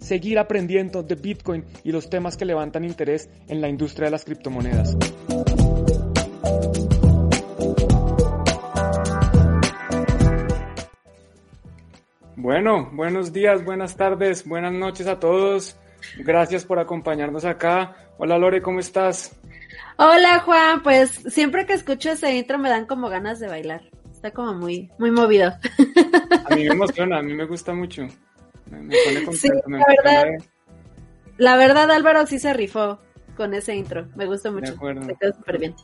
seguir aprendiendo de Bitcoin y los temas que levantan interés en la industria de las criptomonedas. Bueno, buenos días, buenas tardes, buenas noches a todos. Gracias por acompañarnos acá. Hola Lore, ¿cómo estás? Hola Juan, pues siempre que escucho ese intro me dan como ganas de bailar. Está como muy, muy movido. A mí me emociona, a mí me gusta mucho. Me, pone contento, la, verdad, la verdad Álvaro sí se rifó con ese intro. Me gusta mucho. De acuerdo. Se quedó súper bien.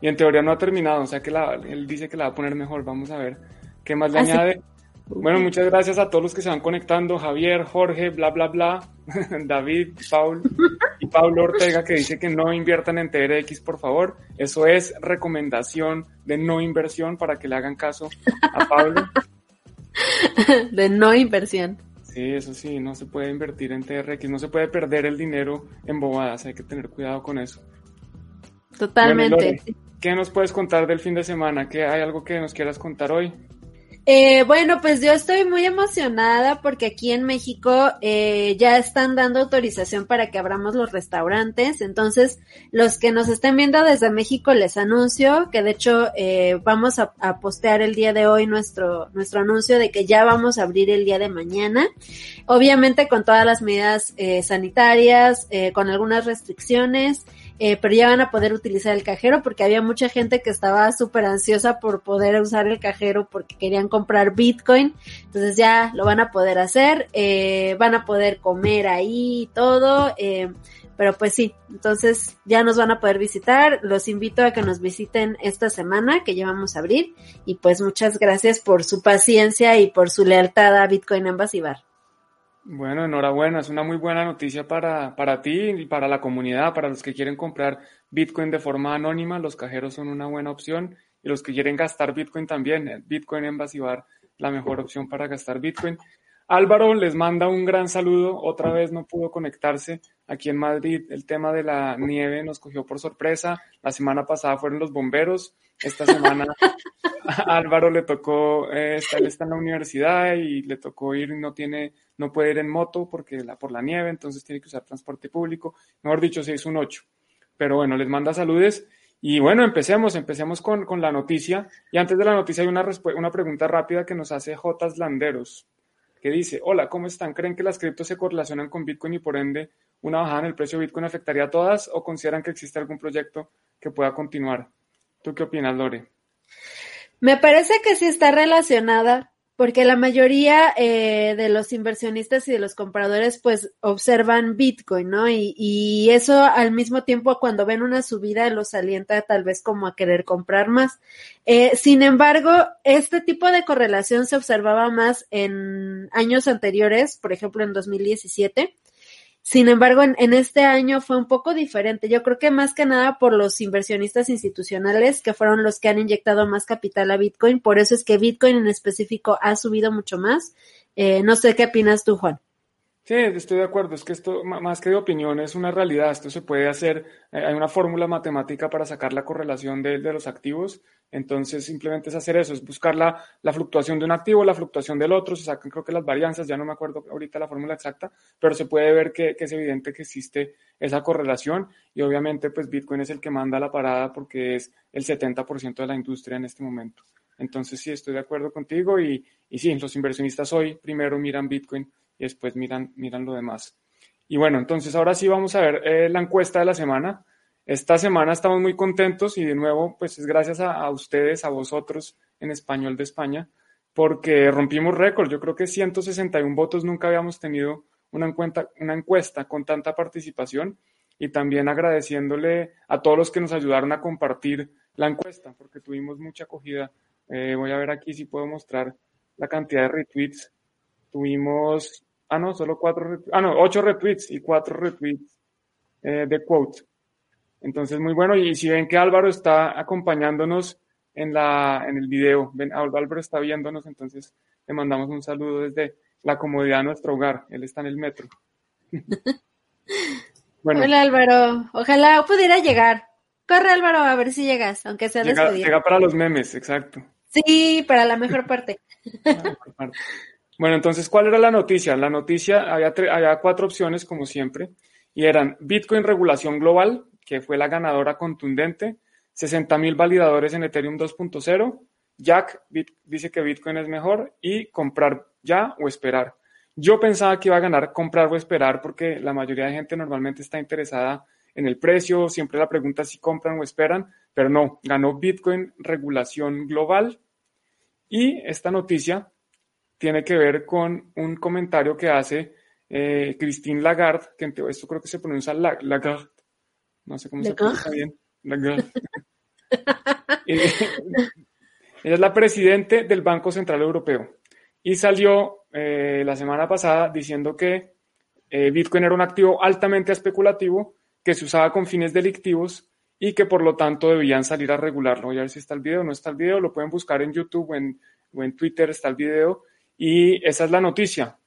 Y en teoría no ha terminado, o sea que él dice que la va a poner mejor. Vamos a ver qué más le ah, añade. Bueno, muchas gracias a todos los que se van conectando, Javier, Jorge, bla, bla, bla, David, Paul y Pablo Ortega que dice que no inviertan en TRX, por favor. Eso es recomendación de no inversión para que le hagan caso a Pablo. De no inversión. Sí, eso sí, no se puede invertir en TRX, no se puede perder el dinero en bobadas, hay que tener cuidado con eso. Totalmente. ¿Qué nos puedes contar del fin de semana? ¿Qué, ¿Hay algo que nos quieras contar hoy? Eh, bueno, pues yo estoy muy emocionada porque aquí en México eh, ya están dando autorización para que abramos los restaurantes. Entonces, los que nos estén viendo desde México les anuncio que de hecho eh, vamos a, a, postear el día de hoy nuestro, nuestro anuncio de que ya vamos a abrir el día de mañana. Obviamente con todas las medidas eh, sanitarias, eh, con algunas restricciones. Eh, pero ya van a poder utilizar el cajero porque había mucha gente que estaba súper ansiosa por poder usar el cajero porque querían comprar Bitcoin. Entonces ya lo van a poder hacer, eh, van a poder comer ahí y todo. Eh, pero pues sí, entonces ya nos van a poder visitar. Los invito a que nos visiten esta semana que ya vamos a abrir. Y pues muchas gracias por su paciencia y por su lealtad a Bitcoin Ambas Bar. Bueno, enhorabuena, es una muy buena noticia para, para ti y para la comunidad, para los que quieren comprar Bitcoin de forma anónima, los cajeros son una buena opción y los que quieren gastar Bitcoin también, eh, Bitcoin en Basibar, la mejor opción para gastar Bitcoin. Álvaro les manda un gran saludo, otra vez no pudo conectarse aquí en Madrid, el tema de la nieve nos cogió por sorpresa, la semana pasada fueron los bomberos, esta semana Álvaro le tocó, eh, él está en la universidad y le tocó ir, no tiene, no puede ir en moto porque la, por la nieve, entonces tiene que usar transporte público. Mejor dicho, se hizo un 8. Pero bueno, les manda saludes. Y bueno, empecemos, empecemos con, con la noticia. Y antes de la noticia hay una, una pregunta rápida que nos hace Jotas Landeros, que dice, hola, ¿cómo están? ¿Creen que las criptos se correlacionan con Bitcoin y por ende una bajada en el precio de Bitcoin afectaría a todas o consideran que existe algún proyecto que pueda continuar? ¿Tú qué opinas, Lore? Me parece que sí está relacionada, porque la mayoría eh, de los inversionistas y de los compradores pues observan Bitcoin, ¿no? Y, y, eso al mismo tiempo cuando ven una subida los alienta tal vez como a querer comprar más. Eh, sin embargo, este tipo de correlación se observaba más en años anteriores, por ejemplo en 2017 sin embargo, en, este año fue un poco diferente. Yo creo que más que nada por los inversionistas institucionales que fueron los que han inyectado más capital a Bitcoin. Por eso es que Bitcoin en específico ha subido mucho más. Eh, no sé qué opinas tú, Juan. Sí, estoy de acuerdo. Es que esto, más que de opinión, es una realidad. Esto se puede hacer. Eh, hay una fórmula matemática para sacar la correlación de, de los activos. Entonces, simplemente es hacer eso, es buscar la, la, fluctuación de un activo, la fluctuación del otro. Se sacan, creo que las varianzas, ya no me acuerdo ahorita la fórmula exacta, pero se puede ver que, que es evidente que existe esa correlación. Y obviamente, pues Bitcoin es el que manda la parada porque es el 70% de la industria en este momento. Entonces, sí, estoy de acuerdo contigo. Y, y sí, los inversionistas hoy primero miran Bitcoin y después miran, miran lo demás. Y bueno, entonces ahora sí vamos a ver eh, la encuesta de la semana. Esta semana estamos muy contentos y de nuevo, pues es gracias a, ustedes, a vosotros en español de España, porque rompimos récord. Yo creo que 161 votos nunca habíamos tenido una encuesta, una encuesta con tanta participación y también agradeciéndole a todos los que nos ayudaron a compartir la encuesta, porque tuvimos mucha acogida. Eh, voy a ver aquí si puedo mostrar la cantidad de retweets. Tuvimos ah, no, solo cuatro, ah, no, ocho retweets y cuatro retweets eh, de quote. Entonces, muy bueno. Y si ven que Álvaro está acompañándonos en, la, en el video, ven, Álvaro está viéndonos, entonces le mandamos un saludo desde la comodidad de nuestro hogar. Él está en el metro. bueno. Hola Álvaro, ojalá pudiera llegar. Corre Álvaro a ver si llegas, aunque sea llega, Llega para los memes, exacto. Sí, para la mejor parte. Bueno, entonces, ¿cuál era la noticia? La noticia, había, cuatro opciones, como siempre, y eran Bitcoin regulación global, que fue la ganadora contundente, 60.000 validadores en Ethereum 2.0, Jack dice que Bitcoin es mejor y comprar ya o esperar. Yo pensaba que iba a ganar comprar o esperar porque la mayoría de gente normalmente está interesada en el precio, siempre la pregunta si compran o esperan, pero no, ganó Bitcoin regulación global. Y esta noticia tiene que ver con un comentario que hace eh, Christine Lagarde, que esto creo que se pronuncia Lagarde, no sé cómo se pronuncia bien, Lagarde. ella es la presidente del Banco Central Europeo y salió eh, la semana pasada diciendo que eh, Bitcoin era un activo altamente especulativo que se usaba con fines delictivos y que por lo tanto debían salir a regularlo. Voy a ver si está el video, no está el video, lo pueden buscar en YouTube o en, o en Twitter, está el video. Y esa es la noticia.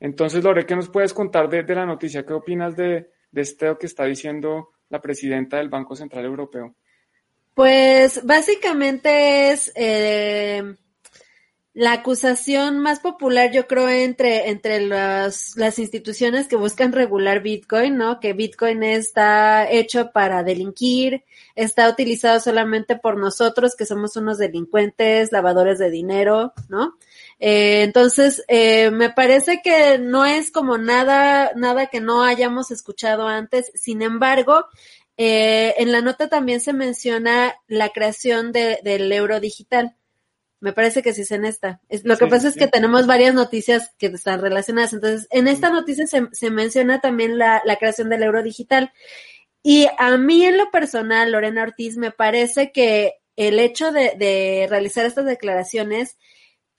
Entonces, Lore, ¿qué nos puedes contar de, la noticia? ¿Qué opinas de, de esto que está diciendo la presidenta del Banco Central Europeo? Pues básicamente es eh, la acusación más popular, yo creo, entre, entre las, las instituciones que buscan regular Bitcoin, ¿no? Que Bitcoin está hecho para delinquir, está utilizado solamente por nosotros, que somos unos delincuentes, lavadores de dinero, ¿no? Eh, entonces, eh, me parece que no es como nada, nada que no hayamos escuchado antes. Sin embargo, eh, en la nota también se menciona la creación de, del euro digital. Me parece que sí es en esta. lo que pasa es que tenemos varias noticias que están relacionadas. Entonces, en esta noticia se, se menciona también la, la, creación del euro digital. Y a mí en lo personal, Lorena Ortiz, me parece que el hecho de, de realizar estas declaraciones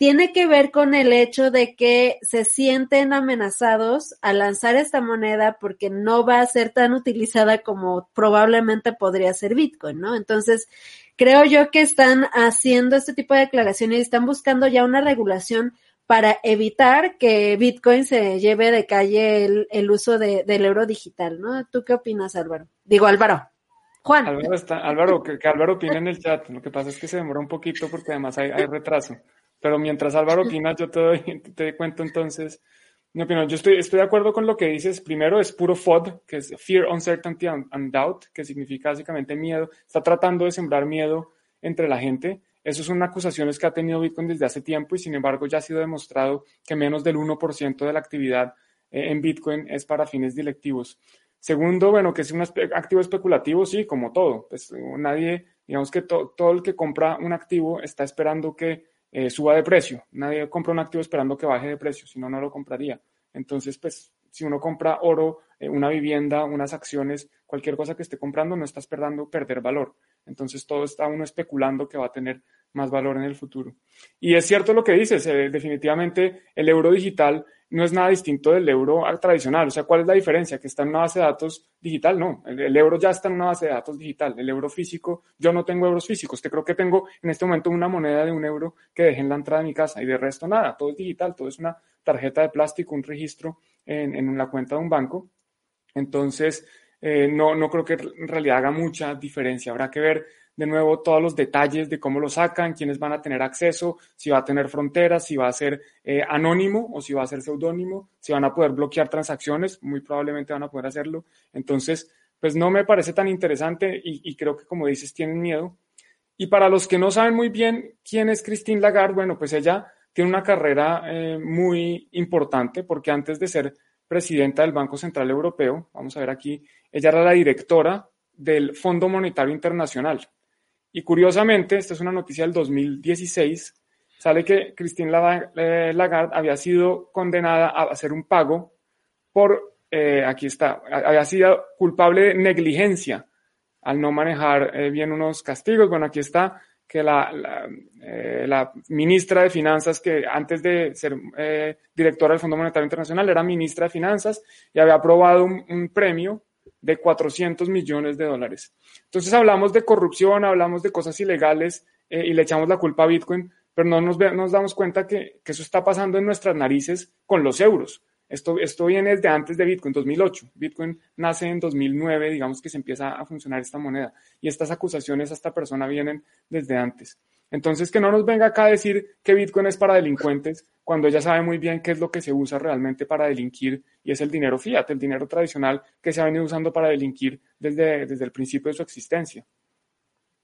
tiene que ver con el hecho de que se sienten amenazados a lanzar esta moneda porque no va a ser tan utilizada como probablemente podría ser Bitcoin, ¿no? Entonces, creo yo que están haciendo este tipo de declaraciones y están buscando ya una regulación para evitar que Bitcoin se lleve de calle el, uso del euro digital, ¿no? ¿Tú qué opinas, Álvaro? Digo, Álvaro. Juan. Álvaro, está, Álvaro que, Álvaro opina en el chat. Lo que pasa es que se demora un poquito porque además hay retraso. Pero mientras Álvaro opina, yo te, doy, te cuento entonces mi opinión. Yo estoy, estoy de acuerdo con lo que dices. Primero es puro FOD, que es Fear, Uncertainty and, Doubt, que significa básicamente miedo. Está tratando de sembrar miedo entre la gente. Eso son acusaciones que ha tenido Bitcoin desde hace tiempo y sin embargo ya ha sido demostrado que menos del 1% de la actividad eh, en Bitcoin es para fines directivos. Segundo, bueno, que es un activo especulativo, sí, como todo. Pues nadie, digamos que todo el que compra un activo está esperando que eh, suba de precio. Nadie compra un activo esperando que baje de precio, si no, no lo compraría. Entonces, pues, si uno compra oro, eh, una vivienda, unas acciones, cualquier cosa que esté comprando, no está esperando perder valor. Entonces, todo está uno especulando que va a tener más valor en el futuro. Y es cierto lo que dices, eh, definitivamente el euro digital no es nada distinto del euro tradicional. O sea, ¿cuál es la diferencia? Que está en una base de datos digital. No, el, euro ya está en una base de datos digital. El euro físico, yo no tengo euros físicos. Te creo que tengo en este momento una moneda de un euro que dejé en la entrada de mi casa y de resto nada. Todo es digital, todo es una tarjeta de plástico, un registro en, en la cuenta de un banco. Entonces, eh, no, no creo que en realidad haga mucha diferencia. Habrá que ver de nuevo todos los detalles de cómo lo sacan, quiénes van a tener acceso, si va a tener fronteras, si va a ser eh, anónimo o si va a ser seudónimo, si van a poder bloquear transacciones, muy probablemente van a poder hacerlo. Entonces, pues no me parece tan interesante y, creo que como dices, tienen miedo. Y para los que no saben muy bien quién es Christine Lagarde, bueno, pues ella tiene una carrera eh, muy importante porque antes de ser presidenta del Banco Central Europeo, vamos a ver aquí, ella era la directora del Fondo Monetario Internacional. Y curiosamente, esta es una noticia del 2016, sale que Christine eh, Lagarde había sido condenada a hacer un pago por, eh, aquí está, había sido culpable de negligencia al no manejar eh, bien unos castigos. Bueno, aquí está que la, la, ministra de Finanzas, que antes de ser directora del Fondo Monetario Internacional era ministra de Finanzas y había aprobado un premio de 400 millones de dólares. Entonces hablamos de corrupción, hablamos de cosas ilegales y le echamos la culpa a Bitcoin, pero no nos, nos damos cuenta que, que, eso está pasando en nuestras narices con los euros. Esto, esto viene desde antes de Bitcoin, 2008. Bitcoin nace en 2009, digamos que se empieza a funcionar esta moneda. Y estas acusaciones a esta persona vienen desde antes. Entonces, que no nos venga acá a decir que Bitcoin es para delincuentes, cuando ella sabe muy bien qué es lo que se usa realmente para delinquir, y es el dinero fiat, el dinero tradicional que se ha venido usando para delinquir desde, desde el principio de su existencia.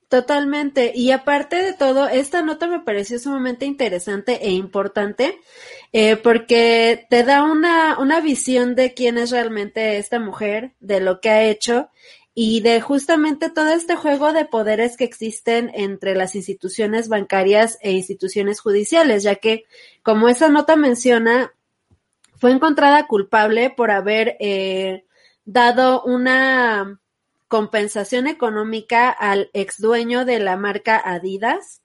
Totalmente. Y aparte de todo, esta nota me pareció sumamente interesante e importante eh, porque te da una, una visión de quién es realmente esta mujer, de lo que ha hecho y de justamente todo este juego de poderes que existen entre las instituciones bancarias e instituciones judiciales, ya que, como esa nota menciona, fue encontrada culpable por haber eh, dado una compensación económica al ex dueño de la marca Adidas,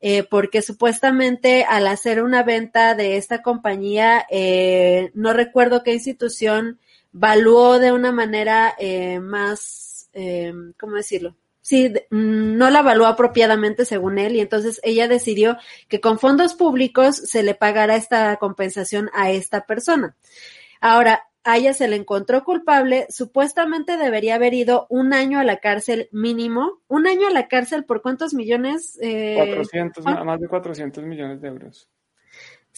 eh, porque supuestamente al hacer una venta de esta compañía, eh, no recuerdo qué institución valuó de una manera eh, más, eh, ¿cómo decirlo? Sí, mm, no la evaluó apropiadamente según él y entonces ella decidió que con fondos públicos se le pagara esta compensación a esta persona. Ahora, a ella se le encontró culpable, supuestamente debería haber ido un año a la cárcel mínimo. ¿Un año a la cárcel por cuántos millones? Eh, 400, más de 400 millones de euros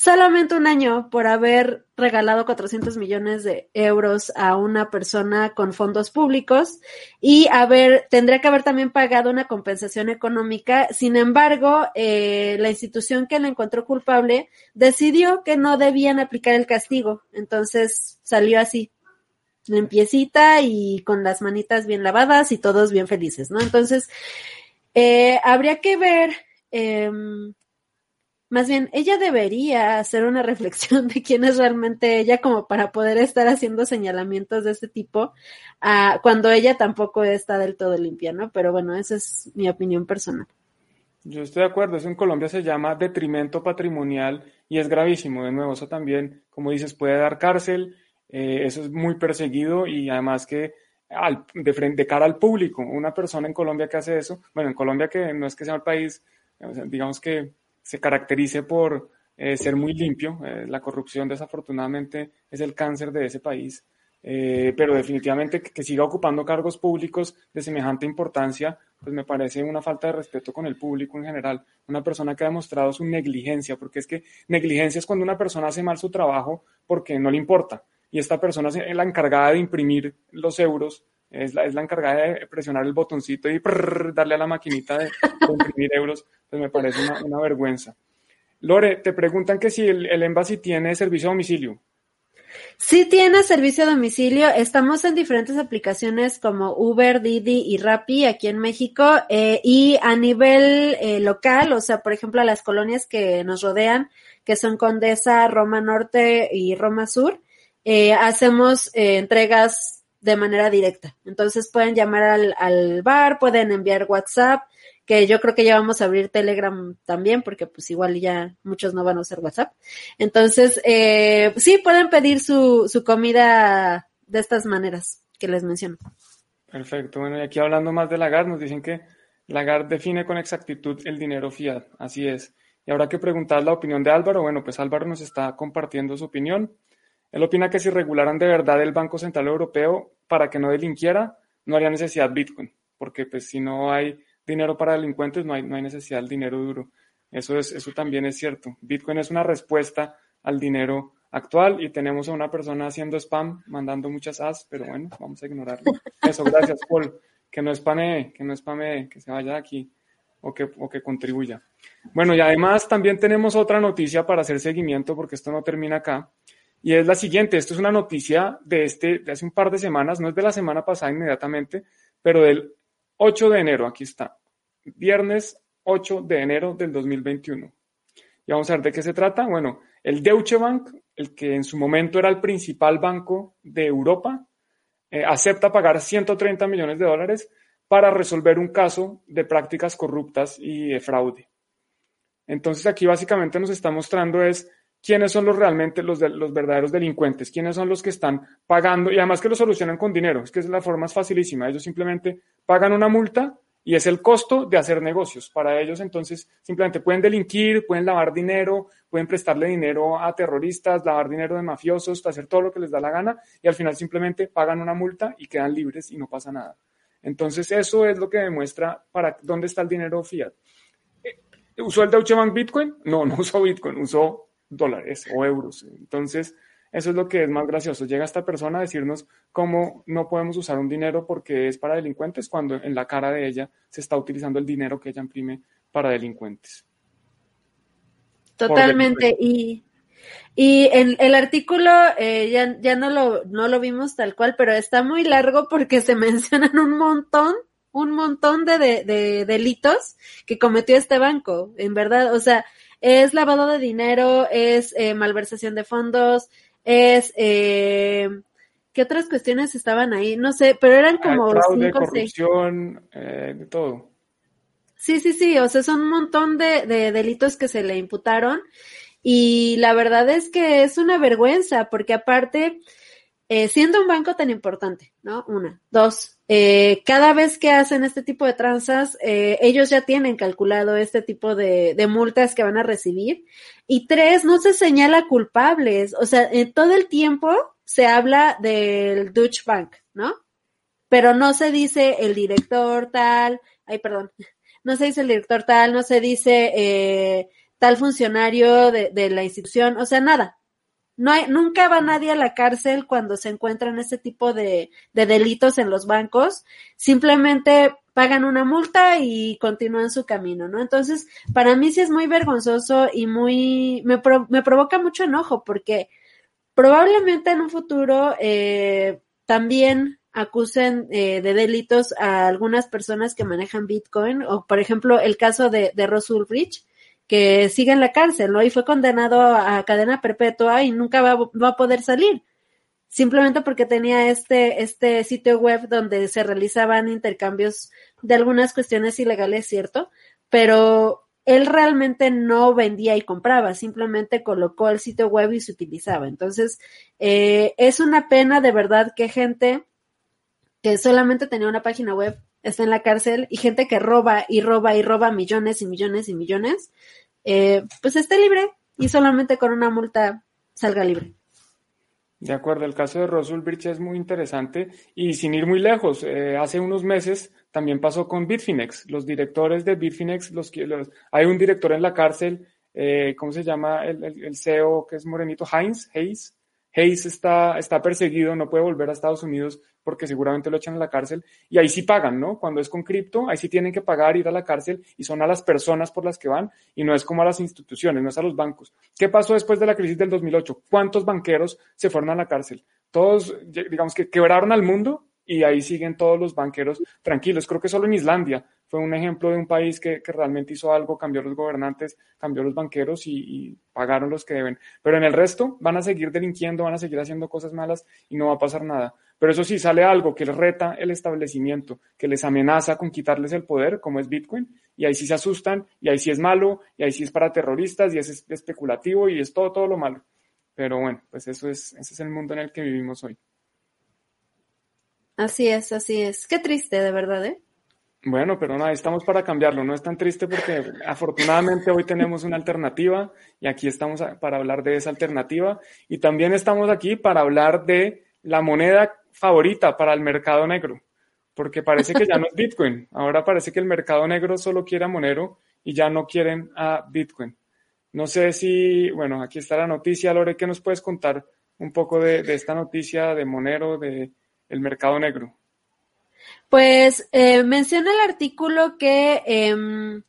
solamente un año por haber regalado 400 millones de euros a una persona con fondos públicos y haber, tendría que haber también pagado una compensación económica. Sin embargo, eh, la institución que la encontró culpable decidió que no debían aplicar el castigo. Entonces salió así, limpiecita y con las manitas bien lavadas y todos bien felices, ¿no? Entonces, eh, habría que ver, eh, más bien, ella debería hacer una reflexión de quién es realmente ella como para poder estar haciendo señalamientos de ese tipo uh, cuando ella tampoco está del todo limpia, ¿no? Pero bueno, esa es mi opinión personal. Yo estoy de acuerdo, eso en Colombia se llama detrimento patrimonial y es gravísimo. De nuevo, eso también, como dices, puede dar cárcel, eh, eso es muy perseguido y además que al, de, frente, de cara al público, una persona en Colombia que hace eso, bueno, en Colombia que no es que sea el país, digamos que se caracterice por eh, ser muy limpio. Eh, la corrupción, desafortunadamente, es el cáncer de ese país. Eh, pero definitivamente que, que, siga ocupando cargos públicos de semejante importancia, pues me parece una falta de respeto con el público en general. Una persona que ha demostrado su negligencia, porque es que negligencia es cuando una persona hace mal su trabajo porque no le importa. Y esta persona es la encargada de imprimir los euros, es la, es la encargada de presionar el botoncito y darle a la maquinita de, imprimir euros pues me parece una, vergüenza. Lore, te preguntan que si el, el tiene servicio a domicilio. Sí tiene servicio a domicilio. Estamos en diferentes aplicaciones como Uber, Didi y Rappi aquí en México. Eh, y a nivel eh, local, o sea, por ejemplo, a las colonias que nos rodean, que son Condesa, Roma Norte y Roma Sur, eh, hacemos entregas de manera directa. Entonces pueden llamar al, al bar, pueden enviar WhatsApp que yo creo que ya vamos a abrir Telegram también, porque pues igual ya muchos no van a usar WhatsApp. Entonces, eh, sí, pueden pedir su, su comida de estas maneras que les menciono. Perfecto. Bueno, y aquí hablando más de Lagarde, nos dicen que Lagarde define con exactitud el dinero fiat. Así es. Y ahora que preguntar la opinión de Álvaro, bueno, pues Álvaro nos está compartiendo su opinión. Él opina que si regularan de verdad el Banco Central Europeo para que no delinquiera, no haría necesidad Bitcoin, porque pues si no hay dinero para delincuentes, no hay, no hay necesidad del dinero duro. Eso, es, eso también es cierto. Bitcoin es una respuesta al dinero actual y tenemos a una persona haciendo spam, mandando muchas as, pero bueno, vamos a ignorarlo. Eso, gracias, Paul. Que no spamee, que no spamee, que se vaya aquí o que, o que contribuya. Bueno, y además también tenemos otra noticia para hacer seguimiento, porque esto no termina acá, y es la siguiente. Esto es una noticia de, este, de hace un par de semanas, no es de la semana pasada inmediatamente, pero del 8 de enero, aquí está viernes 8 de enero del 2021. Y vamos a ver de qué se trata. Bueno, el Deutsche Bank, el que en su momento era el principal banco de Europa, eh, acepta pagar 130 millones de dólares para resolver un caso de prácticas corruptas y de fraude. Entonces aquí básicamente nos está mostrando es quiénes son los realmente los, verdaderos delincuentes, quiénes son los que están pagando y además que lo solucionan con dinero, es que es la forma es facilísima, ellos simplemente pagan una multa y es el costo de hacer negocios. Para ellos entonces simplemente pueden delinquir, pueden lavar dinero, pueden prestarle dinero a terroristas, lavar dinero de mafiosos, hacer todo lo que les da la gana y al final simplemente pagan una multa y quedan libres y no pasa nada. Entonces eso es lo que demuestra para dónde está el dinero fiat. Eh, ¿Usó el Deutsche Bank Bitcoin? No, no usó Bitcoin, usó dólares o euros. Entonces, eso es lo que es más gracioso. Llega esta persona a decirnos cómo no podemos usar un dinero porque es para delincuentes cuando en la cara de ella se está utilizando el dinero que ella imprime para delincuentes. Totalmente. Y, y en el artículo eh, ya, ya no, lo, no lo vimos tal cual, pero está muy largo porque se mencionan un montón un montón de, de, delitos que cometió este banco, en verdad, o sea, es lavado de dinero, es eh, malversación de fondos, es... Eh, ¿Qué otras cuestiones estaban ahí? No sé, pero eran como... Fraude, corrupción, eh, de todo. Sí, sí, sí, o sea, son un montón de, de delitos que se le imputaron y la verdad es que es una vergüenza porque aparte, eh, siendo un banco tan importante, ¿no? Una, dos, eh, cada vez que hacen este tipo de tranzas, eh, ellos ya tienen calculado este tipo de, de, multas que van a recibir. Y tres, no se señala culpables. O sea, en todo el tiempo se habla del Deutsche Bank, ¿no? Pero no se dice el director tal, ay, perdón, no se dice el director tal, no se dice eh, tal funcionario de, de la institución, o sea, nada, no hay, nunca va nadie a la cárcel cuando se encuentran ese tipo de, de delitos en los bancos. Simplemente pagan una multa y continúan su camino, ¿no? Entonces, para mí sí es muy vergonzoso y muy, me, me provoca mucho enojo porque probablemente en un futuro eh, también acusen eh, de delitos a algunas personas que manejan Bitcoin o, por ejemplo, el caso de, de Ross que sigue en la cárcel, ¿no? Y fue condenado a cadena perpetua y nunca va, a poder salir. Simplemente porque tenía este, este sitio web donde se realizaban intercambios de algunas cuestiones ilegales, ¿cierto? Pero él realmente no vendía y compraba, simplemente colocó el sitio web y se utilizaba. Entonces, eh, es una pena de verdad que gente que solamente tenía una página web está en la cárcel y gente que roba y roba y roba millones y millones y millones, eh, pues esté libre y solamente con una multa salga libre. De acuerdo, el caso de Ross Ulbricht es muy interesante y sin ir muy lejos, eh, hace unos meses también pasó con Bitfinex. Los directores de Bitfinex, los, los hay un director en la cárcel, eh, ¿cómo se llama el, el, CEO que es morenito? Heinz, Hayes. Hayes está, está perseguido, no puede volver a Estados Unidos porque seguramente lo echan a la cárcel y ahí sí pagan, ¿no? Cuando es con cripto, ahí sí tienen que pagar, ir a la cárcel y son a las personas por las que van y no es como a las instituciones, no es a los bancos. ¿Qué pasó después de la crisis del 2008? ¿Cuántos banqueros se fueron a la cárcel? Todos, digamos que quebraron al mundo y ahí siguen todos los banqueros tranquilos. Creo que solo en Islandia fue un ejemplo de un país que, realmente hizo algo, cambió los gobernantes, cambió los banqueros y, y, pagaron los que deben. Pero en el resto van a seguir delinquiendo, van a seguir haciendo cosas malas y no va a pasar nada. Pero eso sí, sale algo que les reta el establecimiento, que les amenaza con quitarles el poder, como es Bitcoin, y ahí sí se asustan, y ahí sí es malo, y ahí sí es para terroristas, y es especulativo, y es todo, todo lo malo. Pero bueno, pues eso es, ese es el mundo en el que vivimos hoy. Así es, así es. Qué triste, de verdad, ¿eh? Bueno, pero nada, estamos para cambiarlo. No es tan triste porque afortunadamente hoy tenemos una alternativa y aquí estamos para hablar de esa alternativa. Y también estamos aquí para hablar de la moneda favorita para el mercado negro, porque parece que ya no es Bitcoin. Ahora parece que el mercado negro solo quiere a Monero y ya no quieren a Bitcoin. No sé si, bueno, aquí está la noticia. Lore, ¿qué nos puedes contar un poco de, de esta noticia de Monero, de el mercado negro? Pues eh, menciona el artículo que eh,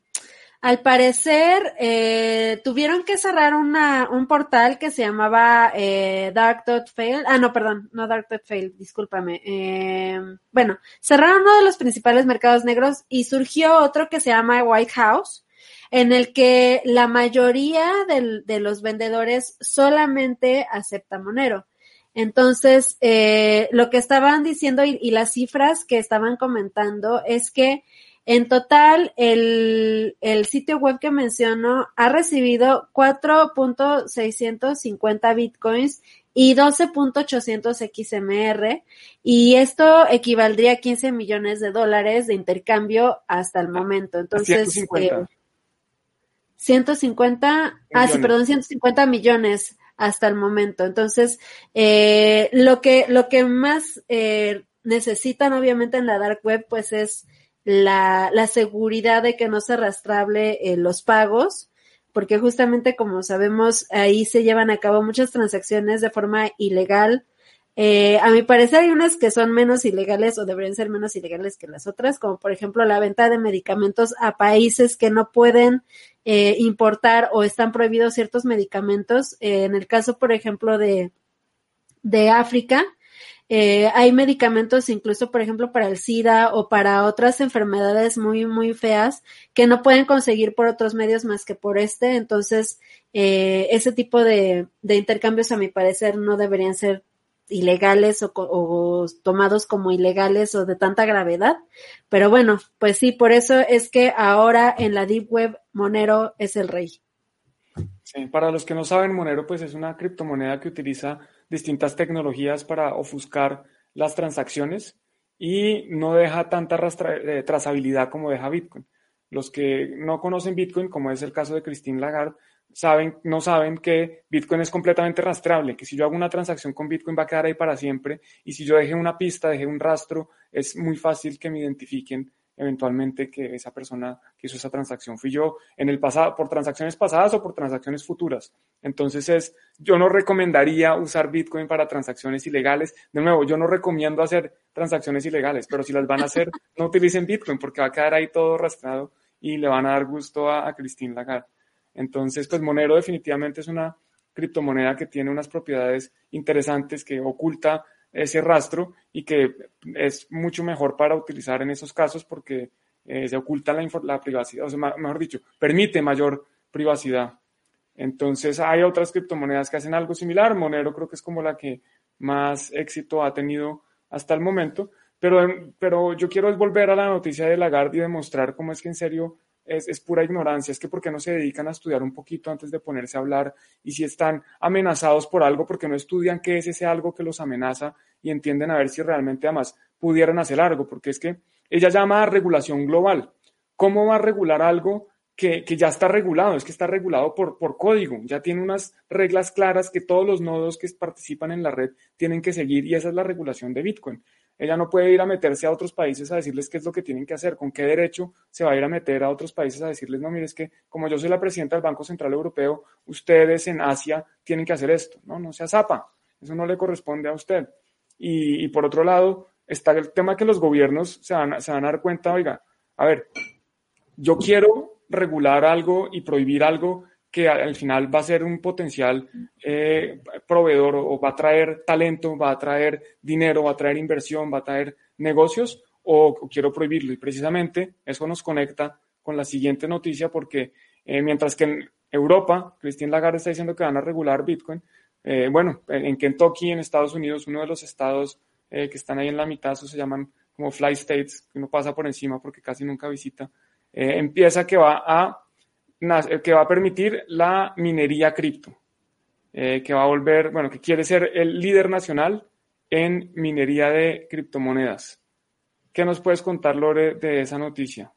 al parecer eh, tuvieron que cerrar una, un portal que se llamaba eh, Dark.fail. Ah, no, perdón, no Dark.fail, discúlpame. Eh, bueno, cerraron uno de los principales mercados negros y surgió otro que se llama White House, en el que la mayoría de los vendedores solamente acepta Monero. Entonces, eh, lo que estaban diciendo y, y, las cifras que estaban comentando es que en total el, el sitio web que menciono ha recibido 4.650 bitcoins y 12.800 XMR y esto equivaldría a 15 millones de dólares de intercambio hasta el momento. Entonces, 150, eh, 150 ah, sí, perdón, 150 millones hasta el momento. Entonces, eh, lo que, lo que más eh, necesitan obviamente en la dark web, pues es la, la seguridad de que no se arrastrable eh, los pagos, porque justamente como sabemos, ahí se llevan a cabo muchas transacciones de forma ilegal. Eh, a mi parecer hay unas que son menos ilegales o deberían ser menos ilegales que las otras, como por ejemplo la venta de medicamentos a países que no pueden eh, importar o están prohibidos ciertos medicamentos. Eh, en el caso, por ejemplo, de, de África, eh, hay medicamentos incluso, por ejemplo, para el SIDA o para otras enfermedades muy, muy feas que no pueden conseguir por otros medios más que por este. Entonces, eh, ese tipo de, de intercambios, a mi parecer, no deberían ser ilegales o, tomados como ilegales o de tanta gravedad. Pero bueno, pues sí, por eso es que ahora en la Deep Web Monero es el rey. Sí, para los que no saben, Monero pues es una criptomoneda que utiliza distintas tecnologías para ofuscar las transacciones y no deja tanta eh, trazabilidad como deja Bitcoin. Los que no conocen Bitcoin, como es el caso de Christine Lagarde, saben, no saben que Bitcoin es completamente rastreable, que si yo hago una transacción con Bitcoin va a quedar ahí para siempre y si yo dejé una pista, dejé un rastro, es muy fácil que me identifiquen eventualmente que esa persona que hizo esa transacción fui yo en el pasado, por transacciones pasadas o por transacciones futuras. Entonces es, yo no recomendaría usar Bitcoin para transacciones ilegales. De nuevo, yo no recomiendo hacer transacciones ilegales, pero si las van a hacer, no utilicen Bitcoin porque va a quedar ahí todo rastreado y le van a dar gusto a, a Christine Lagarde. Entonces, pues Monero definitivamente es una criptomoneda que tiene unas propiedades interesantes que oculta ese rastro y que es mucho mejor para utilizar en esos casos porque eh, se oculta la, la, privacidad, o sea, mejor dicho, permite mayor privacidad. Entonces hay otras criptomonedas que hacen algo similar, Monero creo que es como la que más éxito ha tenido hasta el momento, pero, pero yo quiero volver a la noticia de Lagarde y demostrar cómo es que en serio es, pura ignorancia, es que porque no se dedican a estudiar un poquito antes de ponerse a hablar y si están amenazados por algo, porque no estudian qué es ese algo que los amenaza y entienden a ver si realmente además pudieran hacer algo, porque es que ella llama a regulación global. ¿Cómo va a regular algo que, que, ya está regulado, es que está regulado por, por código, ya tiene unas reglas claras que todos los nodos que participan en la red tienen que seguir y esa es la regulación de Bitcoin. Ella no puede ir a meterse a otros países a decirles qué es lo que tienen que hacer, con qué derecho se va a ir a meter a otros países a decirles, no, mire, es que como yo soy la presidenta del Banco Central Europeo, ustedes en Asia tienen que hacer esto. No, no sea zapa, eso no le corresponde a usted. Y, y por otro lado, está el tema que los gobiernos se van, se van a dar cuenta, oiga, a ver, yo quiero regular algo y prohibir algo que al final va a ser un potencial eh, proveedor o va a traer talento, va a traer dinero, va a traer inversión, va a traer negocios o, quiero prohibirlo. Y precisamente eso nos conecta con la siguiente noticia porque eh, mientras que en Europa, Christine Lagarde está diciendo que van a regular Bitcoin, eh, bueno, en Kentucky, en Estados Unidos, uno de los estados que están ahí en la mitad, eso se llaman como fly states, que uno pasa por encima porque casi nunca visita, empieza que va a eh, que va a permitir la minería cripto, eh, que va a volver, bueno, que quiere ser el líder nacional en minería de criptomonedas. ¿Qué nos puedes contar, Lore, de esa noticia?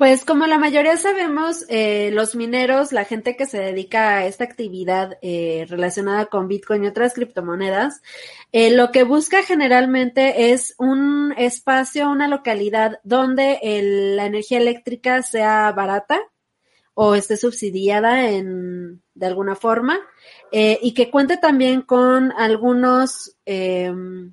Pues como la mayoría sabemos, eh, los mineros, la gente que se dedica a esta actividad eh, relacionada con Bitcoin y otras criptomonedas, eh, lo que busca generalmente es un espacio, una localidad donde el, la energía eléctrica sea barata o esté subsidiada en, de alguna forma eh, y que cuente también con algunos em,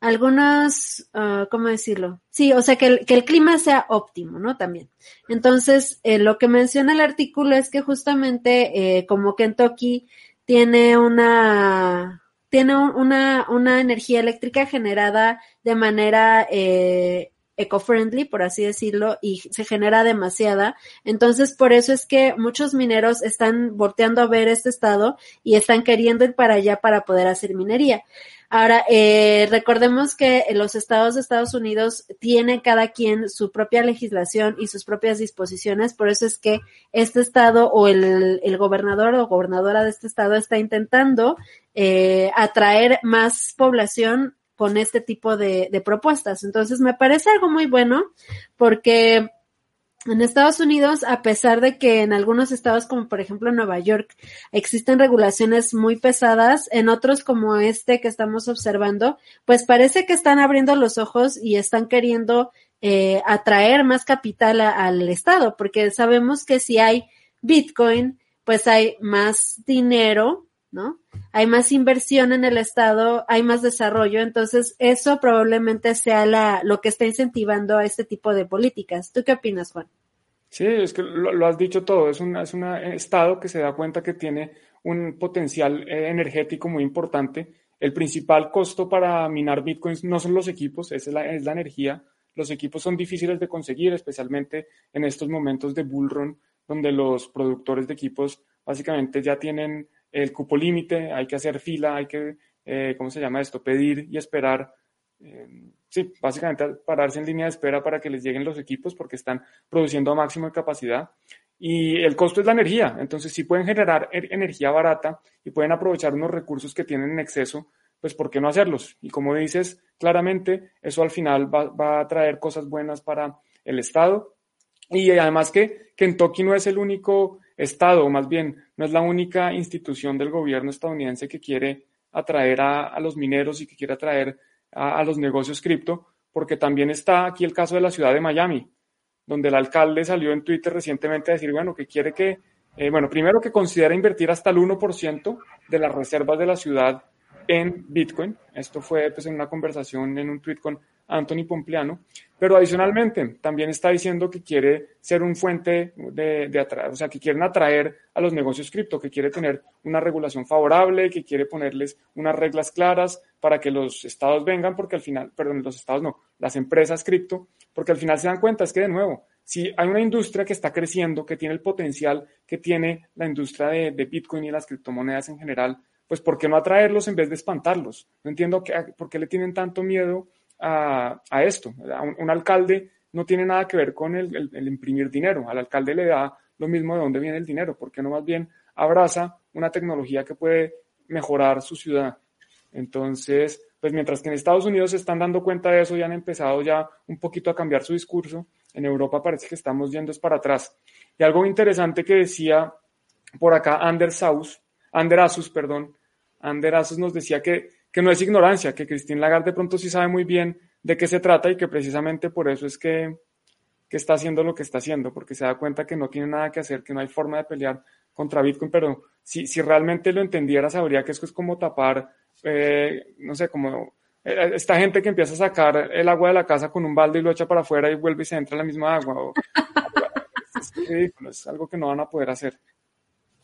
algunas, uh, ¿cómo decirlo? Sí, o sea, que el, que el clima sea óptimo, ¿no? También. Entonces, eh, lo que menciona el artículo es que justamente eh, como Kentucky tiene una, tiene una, una energía eléctrica generada de manera eh, eco-friendly, por así decirlo, y se genera demasiada. Entonces, por eso es que muchos mineros están volteando a ver este estado y están queriendo ir para allá para poder hacer minería. Ahora, eh, recordemos que los estados de Estados Unidos tienen cada quien su propia legislación y sus propias disposiciones, por eso es que este estado o el, el gobernador o gobernadora de este estado está intentando eh, atraer más población con este tipo de, de propuestas. Entonces, me parece algo muy bueno porque en Estados Unidos, a pesar de que en algunos estados, como por ejemplo Nueva York, existen regulaciones muy pesadas, en otros como este que estamos observando, pues parece que están abriendo los ojos y están queriendo eh, atraer más capital al estado, porque sabemos que si hay Bitcoin, pues hay más dinero, ¿no? Hay más inversión en el estado, hay más desarrollo, entonces eso probablemente sea la, lo que está incentivando a este tipo de políticas. ¿Tú qué opinas, Juan? Sí, es que lo, has dicho todo, es un es una estado que se da cuenta que tiene un potencial eh, energético muy importante. El principal costo para minar bitcoins no son los equipos, es la, es la energía. Los equipos son difíciles de conseguir, especialmente en estos momentos de bull run, donde los productores de equipos básicamente ya tienen el cupo límite, hay que hacer fila, hay que, eh, ¿cómo se llama esto? Pedir y esperar. Eh, sí, básicamente pararse en línea de espera para que les lleguen los equipos porque están produciendo a máximo de capacidad. Y el costo es la energía. Entonces, si pueden generar er, energía barata y pueden aprovechar unos recursos que tienen en exceso, pues ¿por qué no hacerlos? Y como dices claramente, eso al final va, va a traer cosas buenas para el Estado. Y además que Kentucky no es el único Estado, o más bien, no es la única institución del gobierno estadounidense que quiere atraer a, los mineros y que quiere atraer a, los negocios cripto, porque también está aquí el caso de la ciudad de Miami, donde el alcalde salió en Twitter recientemente a decir, bueno, que quiere que, eh, bueno, primero que considera invertir hasta el 1% de las reservas de la ciudad en Bitcoin. Esto fue pues, en una conversación en un tweet con Anthony Pompliano, pero adicionalmente también está diciendo que quiere ser un fuente de, atraer, o sea, que quieren atraer a los negocios cripto, que quiere tener una regulación favorable, que quiere ponerles unas reglas claras para que los estados vengan, porque al final, perdón, los estados no, las empresas cripto, porque al final se dan cuenta, es que de nuevo, si hay una industria que está creciendo, que tiene el potencial que tiene la industria de Bitcoin y las criptomonedas en general, pues ¿por qué no atraerlos en vez de espantarlos? No entiendo por qué le tienen tanto miedo a, esto. Un, alcalde no tiene nada que ver con el, imprimir dinero. Al alcalde le da lo mismo de dónde viene el dinero, porque no más bien abraza una tecnología que puede mejorar su ciudad. Entonces, pues mientras que en Estados Unidos se están dando cuenta de eso y han empezado ya un poquito a cambiar su discurso, en Europa parece que estamos yendo para atrás. Y algo interesante que decía por acá Anders Asus, Asus, perdón, Asus nos decía que que no es ignorancia, que Christine Lagarde de pronto sí sabe muy bien de qué se trata y que precisamente por eso es que, está haciendo lo que está haciendo, porque se da cuenta que no tiene nada que hacer, que no hay forma de pelear contra Bitcoin, pero si, si realmente lo entendiera, sabría que eso es como tapar, eh, no sé, como eh, esta gente que empieza a sacar el agua de la casa con un balde y lo echa para afuera y vuelve y se entra la misma agua. es ridículo, es algo que no van a poder hacer.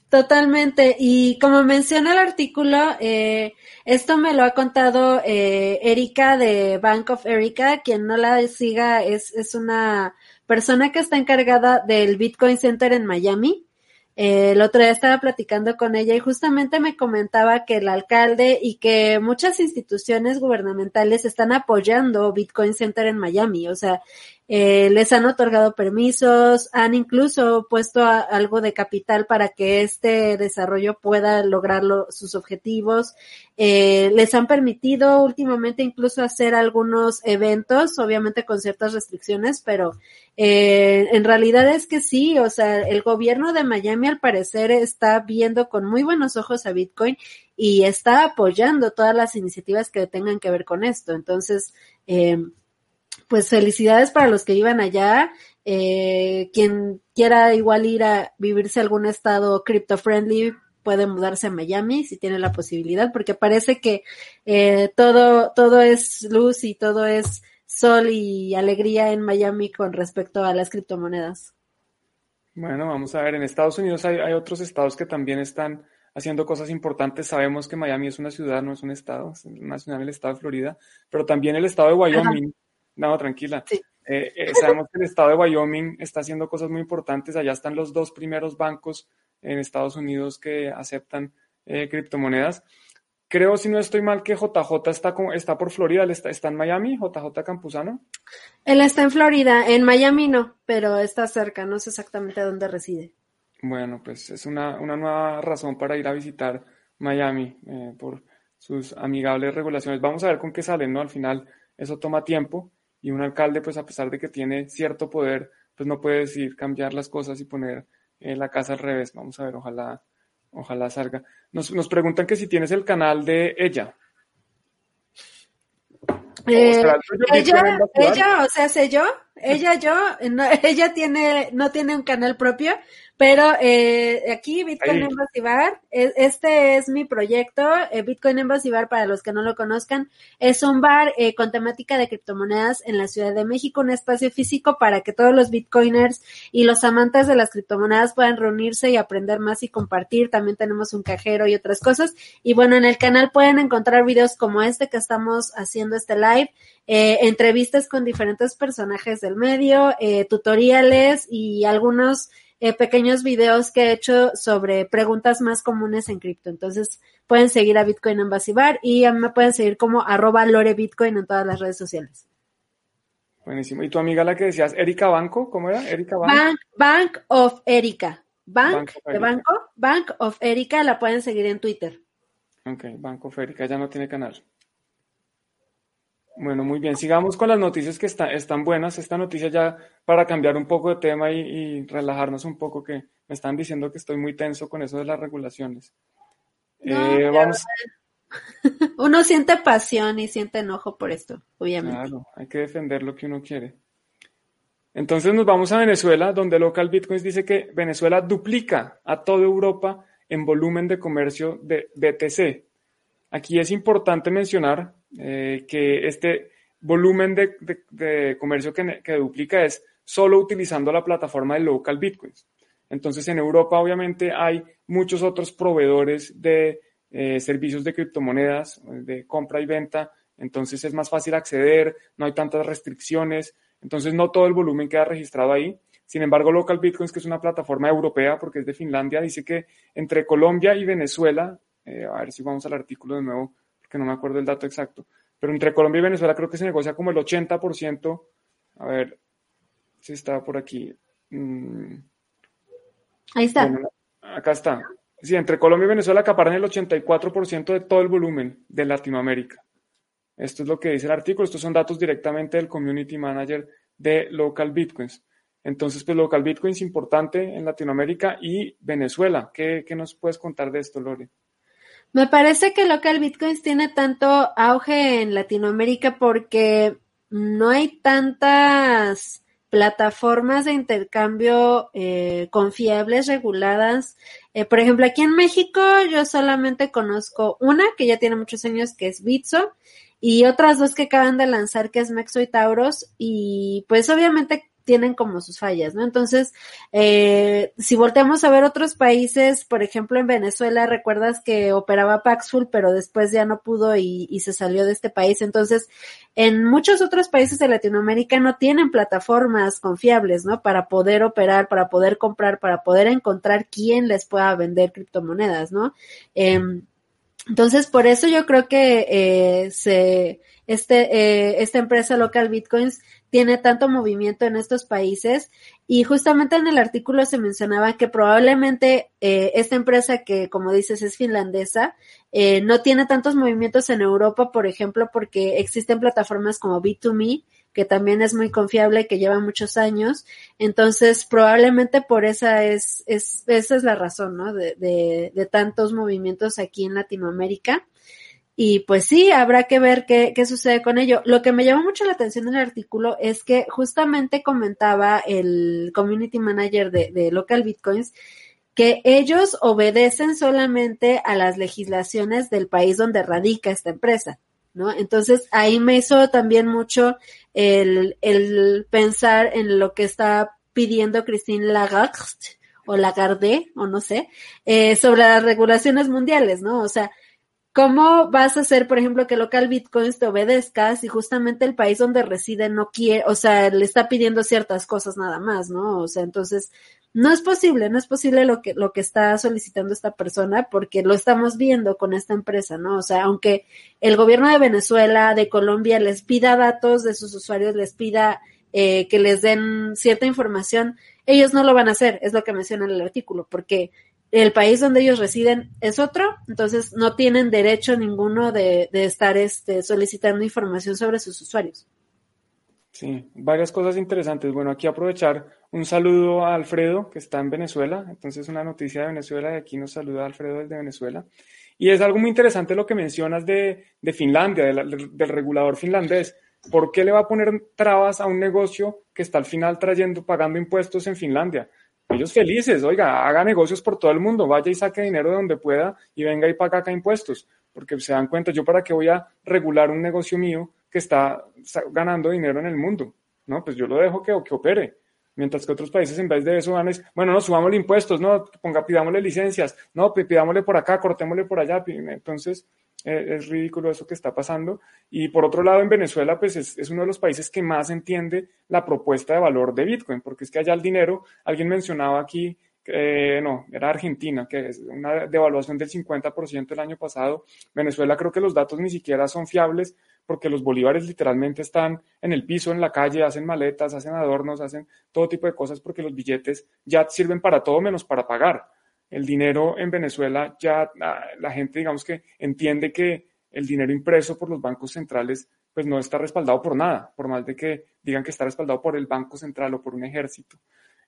Totalmente. Y como menciona el artículo, eh, esto me lo ha contado eh, Erika de Bank of Erika. Quien no la siga es, es una persona que está encargada del Bitcoin Center en Miami. Eh, el otro día estaba platicando con ella y justamente me comentaba que el alcalde y que muchas instituciones gubernamentales están apoyando Bitcoin Center en Miami. O sea, eh, les han otorgado permisos, han incluso puesto algo de capital para que este desarrollo pueda lograr sus objetivos. Eh, les han permitido últimamente incluso hacer algunos eventos, obviamente con ciertas restricciones, pero eh, en realidad es que sí, o sea, el gobierno de Miami al parecer está viendo con muy buenos ojos a Bitcoin y está apoyando todas las iniciativas que tengan que ver con esto. Entonces, eh, pues felicidades para los que iban allá. Eh, quien quiera igual ir a vivirse a algún estado crypto friendly puede mudarse a Miami si tiene la posibilidad, porque parece que eh, todo, todo es luz y todo es sol y alegría en Miami con respecto a las criptomonedas. Bueno, vamos a ver, en Estados Unidos hay, hay otros estados que también están haciendo cosas importantes. Sabemos que Miami es una ciudad, no es un estado, es una ciudad del estado de Florida, pero también el estado de Wyoming. No, tranquila. Eh, eh, sabemos que el estado de Wyoming está haciendo cosas muy importantes. Allá están los dos primeros bancos en Estados Unidos que aceptan eh, criptomonedas. Creo, si no estoy mal, que JJ está, está por Florida, está, está en Miami, JJ Campuzano. Él está en Florida, en Miami no, pero está cerca, no sé exactamente dónde reside. Bueno, pues es una, una nueva razón para ir a visitar Miami por sus amigables regulaciones. Vamos a ver con qué salen, ¿no? Al final eso toma tiempo y un alcalde, pues a pesar de que tiene cierto poder, pues no puede decir cambiar las cosas y poner eh, la casa al revés. Vamos a ver, ojalá, ojalá salga. Nos, nos preguntan que si tienes el canal de ella. Eh, ella, ella, o sea, sé yo, ella, yo, ella tiene, no tiene un canal propio, pero eh, aquí Bitcoin Embassy Bar, e, este es mi proyecto. Eh, Bitcoin Embassy Bar, para los que no lo conozcan, es un bar eh, con temática de criptomonedas en la Ciudad de México, un espacio físico para que todos los Bitcoiners y los amantes de las criptomonedas puedan reunirse y aprender más y compartir. También tenemos un cajero y otras cosas. Y bueno, en el canal pueden encontrar videos como este que estamos haciendo este live. Eh, entrevistas con diferentes personajes del medio, eh, tutoriales y algunos eh, pequeños videos que he hecho sobre preguntas más comunes en cripto. Entonces pueden seguir a Bitcoin Bar y a mí me pueden seguir como arroba Lore Bitcoin en todas las redes sociales. Buenísimo. ¿Y tu amiga la que decías, Erika Banco? ¿Cómo era? Erika Banco. Bank, Bank of Erika. Bank, de banco, Bank of Erika la pueden seguir en Twitter. Ok, Bank of Erika ya no tiene canal. Bueno, muy bien. Sigamos con las noticias que están buenas. Esta noticia ya para cambiar un poco de tema y, relajarnos un poco, que me están diciendo que estoy muy tenso con eso de las regulaciones. Eh, vamos. Uno siente pasión y siente enojo por esto, obviamente. Claro, hay que defender lo que uno quiere. Entonces nos vamos a Venezuela, donde Local Bitcoins dice que Venezuela duplica a toda Europa en volumen de comercio de BTC. Aquí es importante mencionar eh, que este volumen de, comercio que, duplica es solo utilizando la plataforma de local bitcoins. Entonces en Europa obviamente hay muchos otros proveedores de eh, servicios de criptomonedas, de compra y venta, entonces es más fácil acceder, no hay tantas restricciones, entonces no todo el volumen queda registrado ahí. Sin embargo, Local Bitcoins, que es una plataforma europea porque es de Finlandia, dice que entre Colombia y Venezuela, eh, a ver si vamos al artículo de nuevo, que no me acuerdo el dato exacto, pero entre Colombia y Venezuela creo que se negocia como el 80%, a ver si está por aquí. Mm. Ahí está. acá está. Sí, entre Colombia y Venezuela acaparan el 84% de todo el volumen de Latinoamérica. Esto es lo que dice el artículo. Estos son datos directamente del Community Manager de Local Bitcoins. Entonces, pues Local Bitcoins importante en Latinoamérica y Venezuela. ¿Qué, qué nos puedes contar de esto, Lore? Me parece que Local Bitcoins tiene tanto auge en Latinoamérica porque no hay tantas plataformas de intercambio eh, confiables, reguladas. Eh, por ejemplo, aquí en México yo solamente conozco una que ya tiene muchos años, que es Bitso, y otras dos que acaban de lanzar, que es Mexo y Tauros, y pues obviamente tienen como sus fallas, ¿no? Entonces, eh, si volteamos a ver otros países, por ejemplo, en Venezuela, recuerdas que operaba Paxful, pero después ya no pudo y, y, se salió de este país. Entonces, en muchos otros países de Latinoamérica no tienen plataformas confiables, ¿no? Para poder operar, para poder comprar, para poder encontrar quién les pueda vender criptomonedas, ¿no? Eh, entonces, por eso yo creo que eh, se, este, eh, esta empresa local Bitcoins tiene tanto movimiento en estos países. Y justamente en el artículo se mencionaba que probablemente eh, esta empresa que como dices es finlandesa eh, no tiene tantos movimientos en Europa por ejemplo porque existen plataformas como B2Me que también es muy confiable que lleva muchos años. Entonces probablemente por esa es, es esa es la razón ¿no? de, de, de tantos movimientos aquí en Latinoamérica y pues sí, habrá que ver qué, qué sucede con ello. Lo que me llamó mucho la atención en el artículo es que justamente comentaba el community manager de, de Local Bitcoins que ellos obedecen solamente a las legislaciones del país donde radica esta empresa. ¿No? Entonces ahí me hizo también mucho el, el pensar en lo que está pidiendo Christine Lagarde o Lagarde, o no sé, eh, sobre las regulaciones mundiales, ¿no? O sea, ¿Cómo vas a hacer, por ejemplo, que local bitcoins te obedezca si justamente el país donde reside no quiere, o sea, le está pidiendo ciertas cosas nada más, ¿no? O sea, entonces, no es posible, no es posible lo que, lo que está solicitando esta persona porque lo estamos viendo con esta empresa, ¿no? O sea, aunque el gobierno de Venezuela, de Colombia les pida datos de sus usuarios, les pida eh, que les den cierta información, ellos no lo van a hacer, es lo que menciona en el artículo, porque el país donde ellos residen es otro, entonces no tienen derecho ninguno de, estar este, solicitando información sobre sus usuarios. Sí, varias cosas interesantes. Bueno, aquí aprovechar un saludo a Alfredo, que está en Venezuela. Entonces, una noticia de Venezuela, y aquí nos saluda Alfredo desde Venezuela. Y es algo muy interesante lo que mencionas de, de Finlandia, del regulador finlandés. ¿Por qué le va a poner trabas a un negocio que está al final trayendo, pagando impuestos en Finlandia? Ellos felices, oiga, haga negocios por todo el mundo, vaya y saque dinero de donde pueda y venga y paga acá impuestos, porque se dan cuenta, yo para qué voy a regular un negocio mío que está ganando dinero en el mundo, ¿no? Pues yo lo dejo que, que opere. Mientras que otros países en vez de eso van decir, bueno, no, subámosle impuestos, no, ponga, pidámosle licencias, no, pidámosle por acá, cortémosle por allá. Entonces, es ridículo eso que está pasando. Y por otro lado, en Venezuela, pues es, uno de los países que más entiende la propuesta de valor de Bitcoin, porque es que allá el dinero, alguien mencionaba aquí, eh, no, era Argentina, que es una devaluación del 50% el año pasado. Venezuela creo que los datos ni siquiera son fiables porque los bolívares literalmente están en el piso, en la calle, hacen maletas, hacen adornos, hacen todo tipo de cosas porque los billetes ya sirven para todo menos para pagar el dinero en Venezuela ya la, gente, digamos que entiende que el dinero impreso por los bancos centrales pues no está respaldado por nada, por más de que digan que está respaldado por el Banco Central o por un ejército.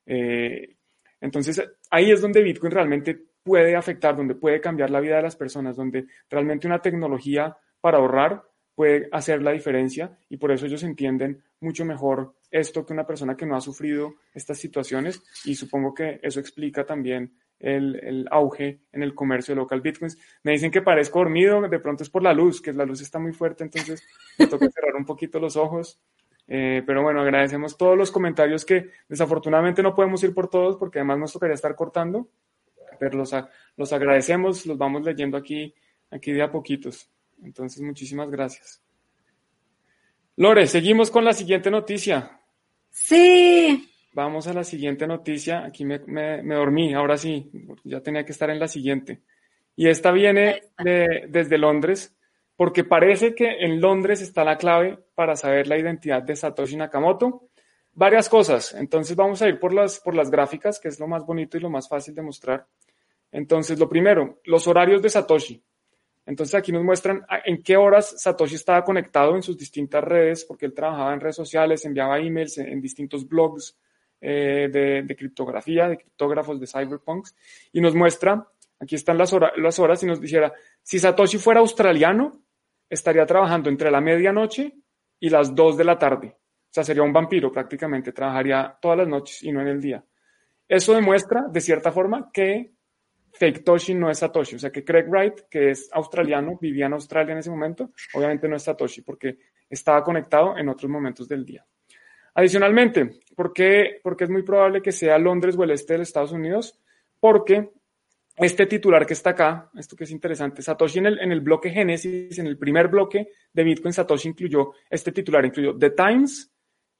Eh, entonces, ahí es donde Bitcoin realmente puede afectar, donde puede cambiar la vida de las personas, donde realmente una tecnología para ahorrar puede hacer la diferencia y por eso ellos entienden mucho mejor esto que una persona que no ha sufrido estas situaciones y supongo que eso explica también el, auge en el comercio local bitcoins. Me dicen que parezco dormido, de pronto es por la luz, que la luz está muy fuerte, entonces me toca cerrar un poquito los ojos. Eh, pero bueno, agradecemos todos los comentarios que desafortunadamente no podemos ir por todos porque además nos tocaría estar cortando, pero los, los agradecemos, los vamos leyendo aquí, aquí de a poquitos. Entonces, muchísimas gracias. Lore, seguimos con la siguiente noticia. Sí, Vamos a la siguiente noticia. Aquí me, dormí, ahora sí, ya tenía que estar en la siguiente. Y esta viene desde Londres, porque parece que en Londres está la clave para saber la identidad de Satoshi Nakamoto. Varias cosas. Entonces vamos a ir por las, por las gráficas, que es lo más bonito y lo más fácil de mostrar. Entonces, lo primero, los horarios de Satoshi. Entonces aquí nos muestran en qué horas Satoshi estaba conectado en sus distintas redes, porque él trabajaba en redes sociales, enviaba emails en distintos blogs, eh, de, criptografía, de criptógrafos, de cyberpunks, y nos muestra, aquí están las, las horas, y nos dijera, si Satoshi fuera australiano, estaría trabajando entre la medianoche y las 2 de la tarde. O sea, sería un vampiro prácticamente, trabajaría todas las noches y no en el día. Eso demuestra, de cierta forma, que Fake Toshi no es Satoshi. O sea, que Craig Wright, que es australiano, vivía en Australia en ese momento, obviamente no es Satoshi porque estaba conectado en otros momentos del día. Adicionalmente, ¿por qué? Porque es muy probable que sea Londres o el este de los Estados Unidos, porque este titular que está acá, esto que es interesante, Satoshi en el, en el bloque Génesis, en el primer bloque de Bitcoin, Satoshi incluyó este titular, incluyó The Times,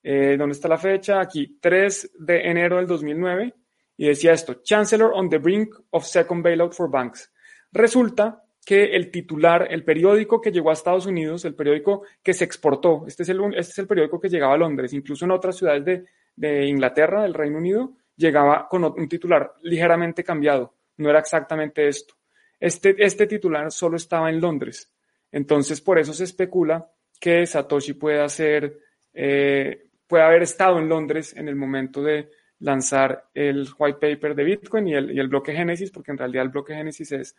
eh, ¿dónde está la fecha? Aquí, 3 de enero del 2009, y decía esto, Chancellor on the brink of second bailout for banks. Resulta que el titular, el periódico que llegó a Estados Unidos, el periódico que se exportó, este es el, este es el periódico que llegaba a Londres, incluso en otras ciudades de, de Inglaterra, del Reino Unido, llegaba con un titular ligeramente cambiado, no era exactamente esto. Este, este titular solo estaba en Londres, entonces por eso se especula que Satoshi pueda ser, eh, puede haber estado en Londres en el momento de lanzar el white paper de Bitcoin y el, y el bloque Génesis, porque en realidad el bloque Génesis es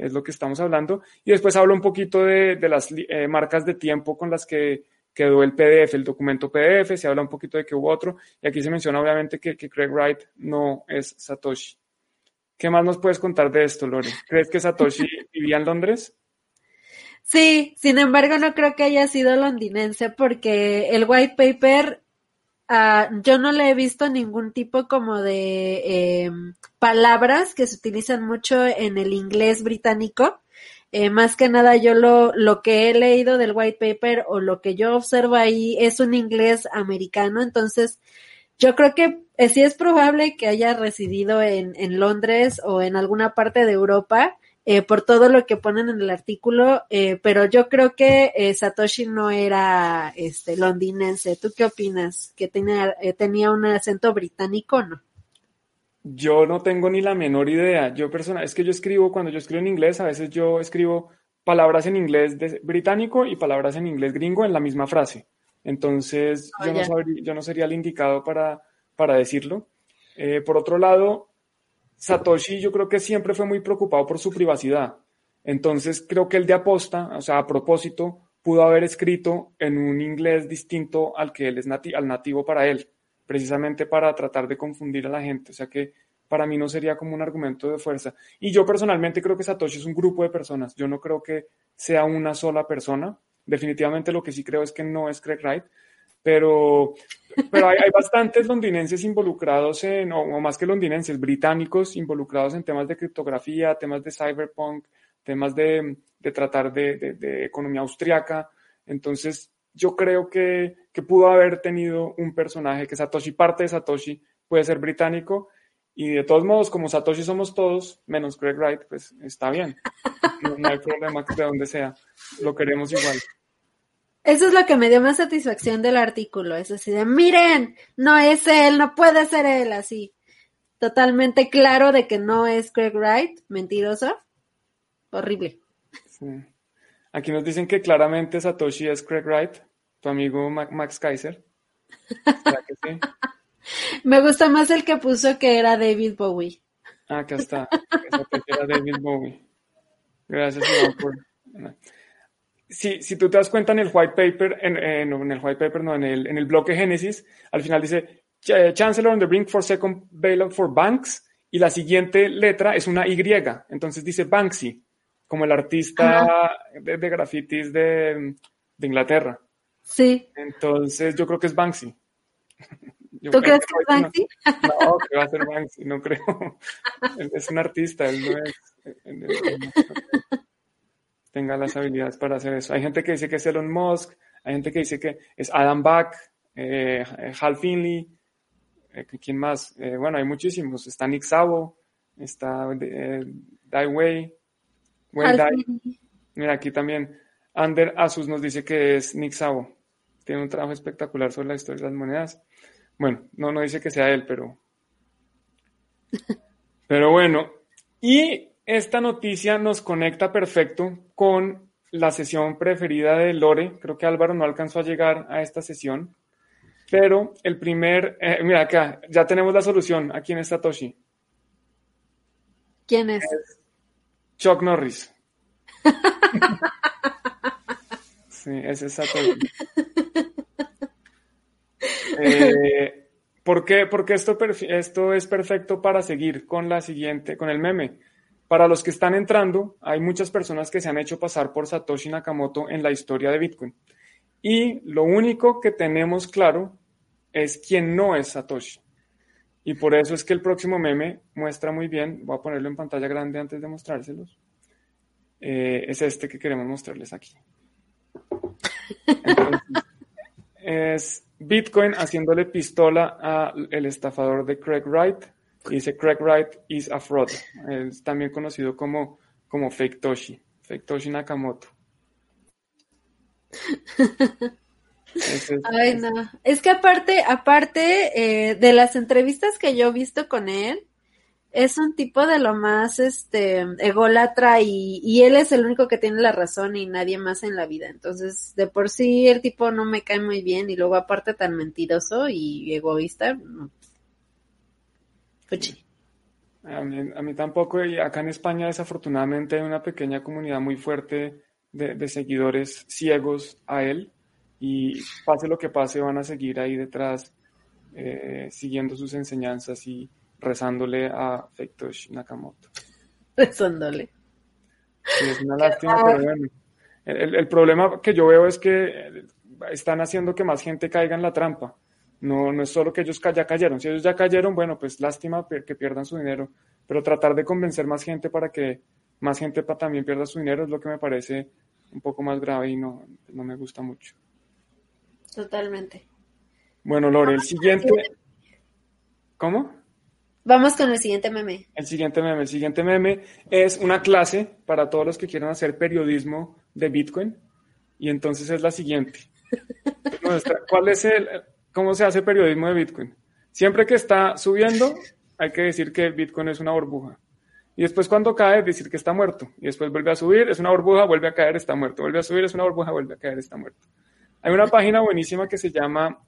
es lo que estamos hablando. Y después hablo un poquito de, las eh, marcas de tiempo con las que quedó el PDF, el documento PDF, se habla un poquito de que hubo otro, y aquí se menciona obviamente que, Craig Wright no es Satoshi. ¿Qué más nos puedes contar de esto, Lore? ¿Crees que Satoshi vivía en Londres? Sí, sin embargo no creo que haya sido londinense porque el white paper Ah, yo no le he visto ningún tipo como de em, palabras que se utilizan mucho en el inglés británico. Eh, más que nada yo lo, lo que he leído del white paper o lo que yo observo ahí es un inglés americano, entonces yo creo que eh, sí es probable que haya residido en, en Londres o en alguna parte de Europa eh, por todo lo que ponen en el artículo, eh, pero yo creo que eh, Satoshi no era este londinense. ¿Tú qué opinas? ¿Que tenía, tenía un acento británico no? Yo no tengo ni la menor idea. Yo persona, es que yo escribo, cuando yo escribo en inglés, a veces yo escribo palabras en inglés de- británico y palabras en inglés gringo en la misma frase. Entonces, Oh, yo, no sabría- yo no sería el indicado para, para decirlo. Por otro lado, Satoshi yo creo que siempre fue muy preocupado por su privacidad. Entonces, creo que el de aposta, o sea, a propósito, pudo haber escrito en un inglés distinto al que él es nati- al nativo para él, precisamente para tratar de confundir a la gente. O sea que para mí no sería como un argumento de fuerza. Y yo personalmente creo que Satoshi es un grupo de personas. Yo no creo que sea una sola persona. Definitivamente lo que sí creo es que no es Craig Wright, pero, pero hay, bastantes londinenses involucrados en, o, más que londinenses, británicos involucrados en temas de criptografía, temas de cyberpunk, temas de, tratar de, economía austriaca. Entonces, yo creo que, pudo haber tenido un personaje que Satoshi, parte de Satoshi, puede ser británico. Y de todos modos, como Satoshi somos todos, menos Craig Wright, pues está bien. No, hay problema de donde sea. Lo queremos igual. Eso es lo que me dio más satisfacción del artículo. Es así de, miren, no es él, no puede ser él, así. Totalmente claro de que no es Craig Wright, mentiroso. Horrible. Sí. Aquí nos dicen que claramente Satoshi es Craig Wright, tu amigo Ma- Max Kaiser. ¿Será que sí? Me gusta más el que puso que era David Bowie. Ah, acá está. era David Bowie. Gracias, Iván, por... Si, si tú te das cuenta en el white paper, en, eh, no, en el white paper, no, en el, en el bloque Génesis, al final dice "Ch- Chancellor on the brink for second bailout for banks, y la siguiente letra es una Y, entonces dice Banksy, como el artista de, de grafitis de, de Inglaterra. Sí. Entonces yo creo que es Banksy. Yo ¿Tú creo crees que es Banksy? No, que va a ser Banksy, no creo. Es un artista, él no es. él- él- él no tenga las habilidades para hacer eso. Hay gente que dice que es Elon Musk, hay gente que dice que es Adam Back, eh, Hal Finley, eh, ¿quién más? Eh, bueno, hay muchísimos. Está Nick Szabo, está Dai Wei, Dai. Mira, aquí también Ander Asus nos dice que es Nick Szabo. Tiene un trabajo espectacular sobre la historia de las monedas. Bueno, no, no dice que sea él, pero. Pero bueno. Y esta noticia nos conecta perfecto con la sesión preferida de Lore. Creo que Álvaro no alcanzó a llegar a esta sesión. Pero el primer. eh, mira acá, ya tenemos la solución aquí en Satoshi. ¿Quién es? Chuck Norris. Sí, ese es Satoshi. Eh, ¿por qué? Porque esto, esto es perfecto para seguir con la siguiente, con el meme. Para los que están entrando, hay muchas personas que se han hecho pasar por Satoshi Nakamoto en la historia de Bitcoin. Y lo único que tenemos claro es quién no es Satoshi. Y por eso es que el próximo meme muestra muy bien, voy a ponerlo en pantalla grande antes de mostrárselos, eh, es este que queremos mostrarles aquí. Entonces, es Bitcoin haciéndole pistola al estafador de Craig Wright y dice Craig Wright is a fraud. Es también conocido como, como Fake Toshi, Fake Toshi Nakamoto. Es- Ay, no. Es que aparte, aparte eh, de las entrevistas que yo he visto con él, es un tipo de lo más este ególatra y, y él es el único que tiene la razón y nadie más en la vida. Entonces, de por sí el tipo no me cae muy bien y luego aparte tan mentiroso y egoísta. no. Fuchi. A mí, a mí tampoco, y acá en España desafortunadamente hay una pequeña comunidad muy fuerte de, de seguidores ciegos a él y pase lo que pase van a seguir ahí detrás eh, siguiendo sus enseñanzas y rezándole a Fektosh Nakamoto. Rezándole. Es una lástima, pero bueno. El, problema que yo veo es que están haciendo que más gente caiga en la trampa. No, no es solo que ellos ya cayeron. Si ellos ya cayeron, bueno, pues lástima que pierdan su dinero. Pero tratar de convencer más gente para que, más gente también pierda su dinero, es lo que me parece un poco más grave y no, no me gusta mucho. Totalmente. Bueno, Lore, el siguiente... ¿Cómo? Vamos con el siguiente meme. El siguiente meme. El siguiente meme es una clase para todos los que quieran hacer periodismo de Bitcoin. Y entonces es la siguiente. ¿Cuál es el, cómo se hace periodismo de Bitcoin? Siempre que está subiendo, hay que decir que Bitcoin es una burbuja. Y después cuando cae, decir que está muerto. Y después vuelve a subir, es una burbuja, vuelve a caer, está muerto. Vuelve a subir, es una burbuja, vuelve a caer, está muerto. Hay una página buenísima que se llama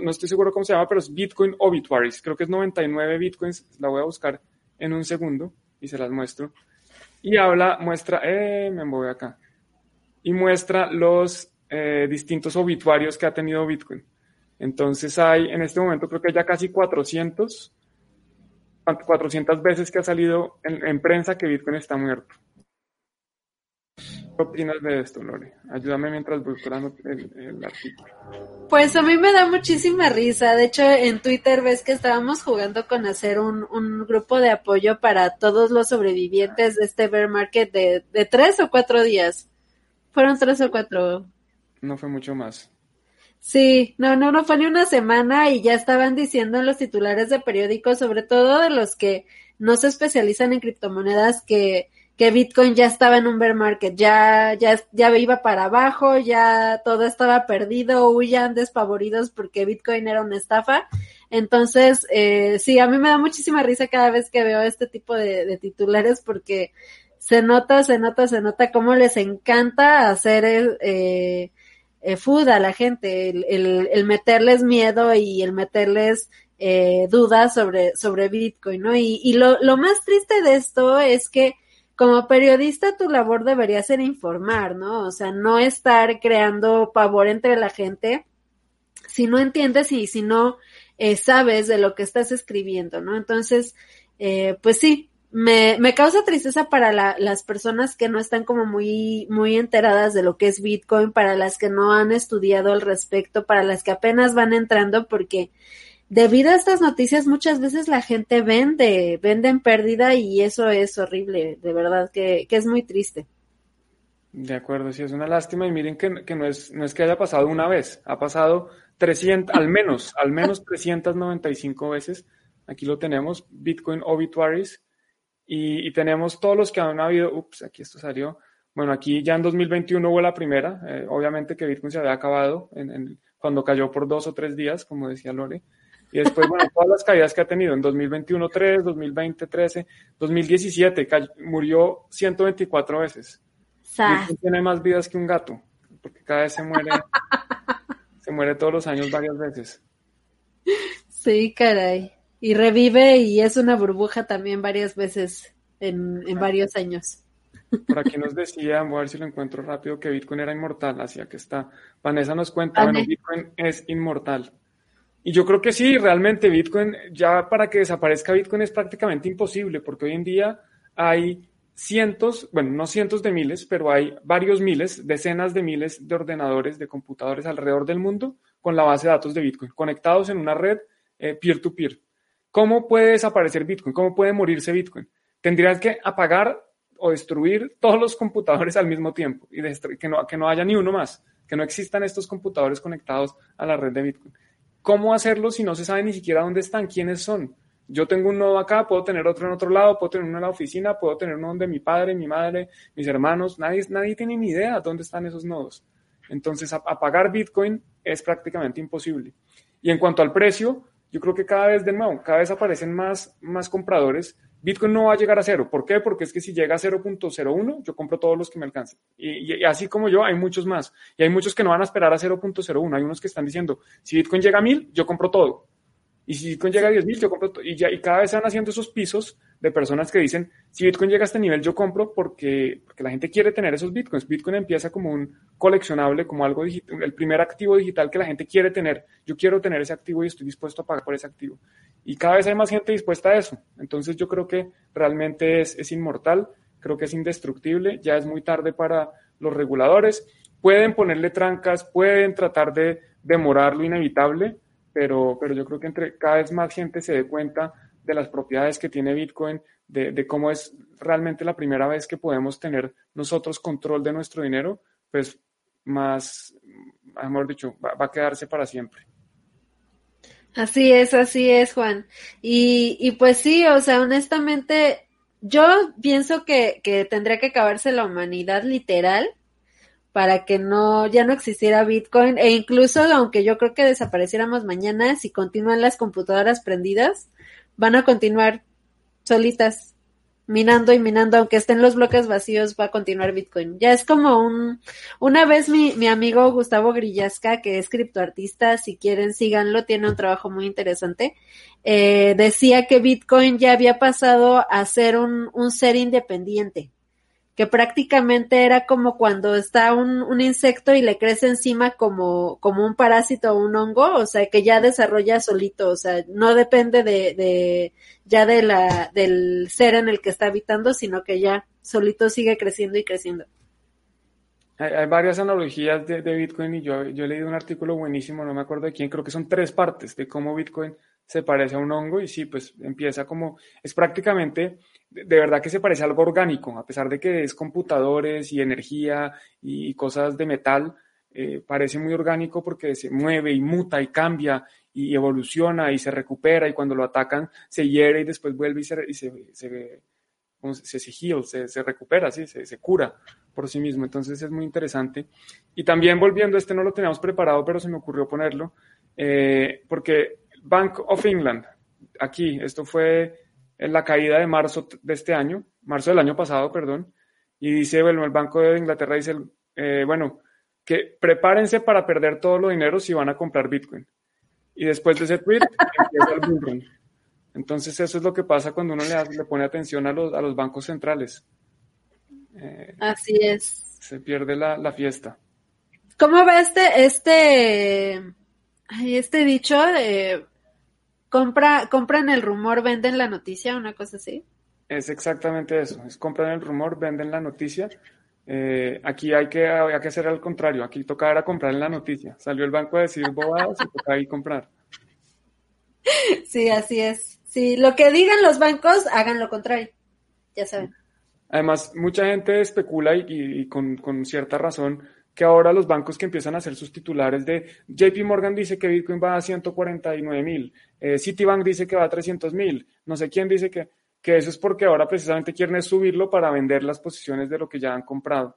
no, estoy seguro cómo se llama, pero es Bitcoin Obituaries. Creo que es 99 Bitcoins. La voy a buscar en un segundo y se las muestro. Y habla, muestra, eh, me voy acá. Y muestra los eh, distintos obituarios que ha tenido Bitcoin. Entonces hay, en este momento creo que hay ya casi 400, 400 veces que ha salido en prensa que Bitcoin está muerto. ¿Qué opinas de esto, Lore? Ayúdame mientras buscando el, artículo. Pues a mí me da muchísima risa. De hecho, en Twitter ves que estábamos jugando con hacer un, grupo de apoyo para todos los sobrevivientes de este bear market de, de tres o cuatro días. Fueron tres o cuatro. No fue mucho más. Sí, no, no, no fue ni una semana y ya estaban diciendo en los titulares de periódicos, sobre todo de los que no se especializan en criptomonedas, que que Bitcoin ya estaba en un bear market, ya, ya, ya iba para abajo, ya todo estaba perdido, huyan despavoridos porque Bitcoin era una estafa. Entonces, eh, sí, a mí me da muchísima risa cada vez que veo este tipo de, titulares porque se nota, se nota, se nota cómo les encanta hacer el, eh, eh, food a la gente, el, el, meterles miedo y el meterles eh, dudas sobre, sobre Bitcoin, ¿no? Y, y lo, lo más triste de esto es que como periodista tu labor debería ser informar, ¿no? O sea, no estar creando pavor entre la gente si no entiendes y si no eh, sabes de lo que estás escribiendo, ¿no? Entonces, eh, pues sí, me, me causa tristeza para las personas que no están como muy, muy enteradas de lo que es Bitcoin, para las que no han estudiado al respecto, para las que apenas van entrando, porque debido a estas noticias muchas veces la gente vende, vende en pérdida y eso es horrible, de verdad, que, es muy triste. De acuerdo, sí, es una lástima y miren que, no, es, no es que haya pasado una vez, ha pasado 300, al menos, al menos 395 veces. Aquí lo tenemos, Bitcoin Obituaries, y, tenemos todos los que han habido, ups, aquí esto salió, bueno, aquí ya en 2021 hubo la primera, eh, obviamente que Bitcoin se había acabado en, cuando cayó por dos o tres días, como decía Lore, y después, bueno, todas las caídas que ha tenido en 2021, 3, 2020, 13, 2017, murió 124 veces. Tiene más vidas que un gato, porque cada vez se muere, se muere todos los años varias veces. Sí, caray. Y revive y es una burbuja también varias veces en, en varios años. Por aquí nos decía, voy a ver si lo encuentro rápido, que Bitcoin era inmortal, así que está. Vanessa nos cuenta, bueno, Bitcoin es inmortal. Y yo creo que sí, realmente Bitcoin, ya para que desaparezca Bitcoin es prácticamente imposible, porque hoy en día hay cientos, bueno, no cientos de miles, pero hay varios miles, decenas de miles de ordenadores, de computadores alrededor del mundo con la base de datos de Bitcoin, conectados en una red eh, peer-to-peer. ¿Cómo puede desaparecer Bitcoin? ¿Cómo puede morirse Bitcoin? Tendrías que apagar o destruir todos los computadores al mismo tiempo y que no, que no haya ni uno más, que no existan estos computadores conectados a la red de Bitcoin. ¿Cómo hacerlo si no se sabe ni siquiera dónde están, quiénes son? Yo tengo un nodo acá, puedo tener otro en otro lado, puedo tener uno en la oficina, puedo tener uno donde mi padre, mi madre, mis hermanos, nadie, nadie tiene ni idea dónde están esos nodos. Entonces, apagar Bitcoin es prácticamente imposible. Y en cuanto al precio, yo creo que cada vez, de nuevo, cada vez aparecen más, más compradores Bitcoin no va a llegar a cero. ¿Por qué? Porque es que si llega a 0.01, yo compro todos los que me alcancen. Y, así como yo, hay muchos más. Y hay muchos que no van a esperar a 0.01. Hay unos que están diciendo, si Bitcoin llega a 1000, yo compro todo. Y si Bitcoin llega a 10.000, yo compro todo. Y, y cada vez se van haciendo esos pisos de personas que dicen, si Bitcoin llega a este nivel, yo compro porque, porque la gente quiere tener esos Bitcoins. Bitcoin empieza como un coleccionable, como algo digital, el primer activo digital que la gente quiere tener. Yo quiero tener ese activo y estoy dispuesto a pagar por ese activo. Y cada vez hay más gente dispuesta a eso. Entonces yo creo que realmente es, es inmortal, creo que es indestructible, ya es muy tarde para los reguladores. Pueden ponerle trancas, pueden tratar de demorar lo inevitable, pero, pero yo creo que entre cada vez más gente se dé cuenta de las propiedades que tiene Bitcoin, de, cómo es realmente la primera vez que podemos tener nosotros control de nuestro dinero, pues más, mejor dicho, va, a quedarse para siempre. Así es, así es, Juan. Y, y pues sí, o sea, honestamente, yo pienso que, que tendría que acabarse la humanidad literal para que no, ya no existiera Bitcoin e incluso aunque yo creo que desapareciéramos mañana, si continúan las computadoras prendidas, van a continuar solitas minando y minando, aunque estén los bloques vacíos, va a continuar Bitcoin. Ya es como un, una vez mi, mi amigo Gustavo Grillasca, que es criptoartista, si quieren síganlo, tiene un trabajo muy interesante, eh, decía que Bitcoin ya había pasado a ser un, un ser independiente que prácticamente era como cuando está un, un, insecto y le crece encima como, como un parásito o un hongo, o sea, que ya desarrolla solito, o sea, no depende de, de ya de la, del ser en el que está habitando, sino que ya solito sigue creciendo y creciendo. Hay, hay varias analogías de, de, Bitcoin y yo, yo he leído un artículo buenísimo, no me acuerdo de quién, creo que son tres partes de cómo Bitcoin se parece a un hongo y sí, pues empieza como, es prácticamente de verdad que se parece a algo orgánico, a pesar de que es computadores y energía y cosas de metal, eh, parece muy orgánico porque se mueve y muta y cambia y evoluciona y se recupera y cuando lo atacan se hiere y después vuelve y se, y se, se, se, se, se, recupera, ¿sí? se, se cura por sí mismo. Entonces es muy interesante. Y también volviendo, este no lo teníamos preparado, pero se me ocurrió ponerlo, eh, porque Bank of England, aquí, esto fue en la caída de marzo de este año, marzo del año pasado, perdón, y dice, bueno, el Banco de Inglaterra dice, eh, bueno, que prepárense para perder todo los dinero si van a comprar Bitcoin. Y después de ese tweet empieza el bullrun. Entonces eso es lo que pasa cuando uno le, le pone atención a los, a los bancos centrales. Eh, Así es. Se pierde la, la, fiesta. ¿Cómo va este, este, este dicho de compra, compran el rumor, venden la noticia, una cosa así. Es exactamente eso, es compran el rumor, venden la noticia. Eh, aquí hay que, hay que hacer al contrario, aquí toca era comprar en la noticia. Salió el banco a decir bobadas y toca ahí comprar. Sí, así es. Sí, lo que digan los bancos, hagan lo contrario. Ya saben. Además, mucha gente especula y, y con, con cierta razón que ahora los bancos que empiezan a hacer sus titulares de JP Morgan dice que Bitcoin va a 149 mil, eh, Citibank dice que va a 300 mil, no sé quién dice que, que eso es porque ahora precisamente quieren subirlo para vender las posiciones de lo que ya han comprado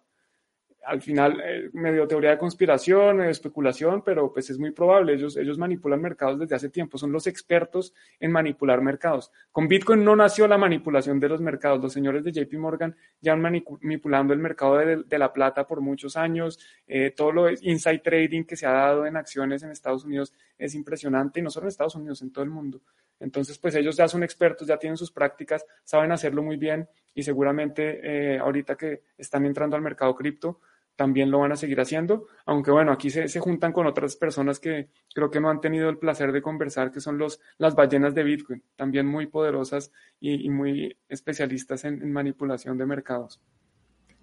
al final, eh, medio teoría de conspiración, medio especulación, pero pues es muy probable. Ellos, ellos manipulan mercados desde hace tiempo, son los expertos en manipular mercados. Con Bitcoin no nació la manipulación de los mercados. Los señores de JP Morgan ya han manipulando el mercado de, la plata por muchos años. Eh, todo lo inside trading que se ha dado en acciones en Estados Unidos es impresionante, y no solo en Estados Unidos, en todo el mundo. Entonces, pues ellos ya son expertos, ya tienen sus prácticas, saben hacerlo muy bien y seguramente eh, ahorita que están entrando al mercado cripto, también lo van a seguir haciendo, aunque bueno, aquí se, se, juntan con otras personas que creo que no han tenido el placer de conversar, que son los, las ballenas de Bitcoin, también muy poderosas y, muy especialistas en, en, manipulación de mercados.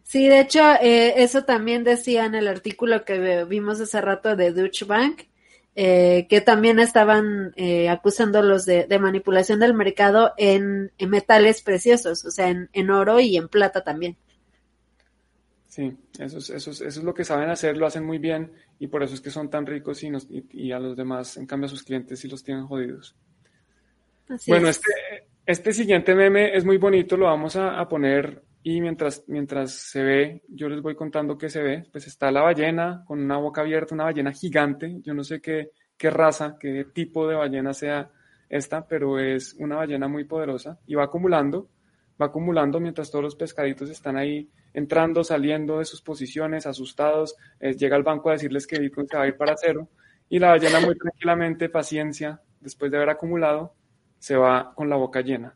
Sí, de hecho, eh, eso también decía en el artículo que vimos hace rato de Deutsche Bank, eh, que también estaban eh, acusándolos de, de, manipulación del mercado en, en metales preciosos, o sea, en, en oro y en plata también. Sí, eso es, eso, es, eso es lo que saben hacer, lo hacen muy bien y por eso es que son tan ricos y, nos, y, y a los demás, en cambio, a sus clientes sí los tienen jodidos. Así bueno, es. este, este siguiente meme es muy bonito, lo vamos a, a, poner y mientras, mientras se ve, yo les voy contando qué se ve. Pues está la ballena con una boca abierta, una ballena gigante. Yo no sé qué, qué raza, qué tipo de ballena sea esta, pero es una ballena muy poderosa y va acumulando, va acumulando mientras todos los pescaditos están ahí entrando, saliendo de sus posiciones, asustados, eh, llega al banco a decirles que Bitcoin se va a ir para cero y la ballena muy tranquilamente, paciencia, después de haber acumulado, se va con la boca llena.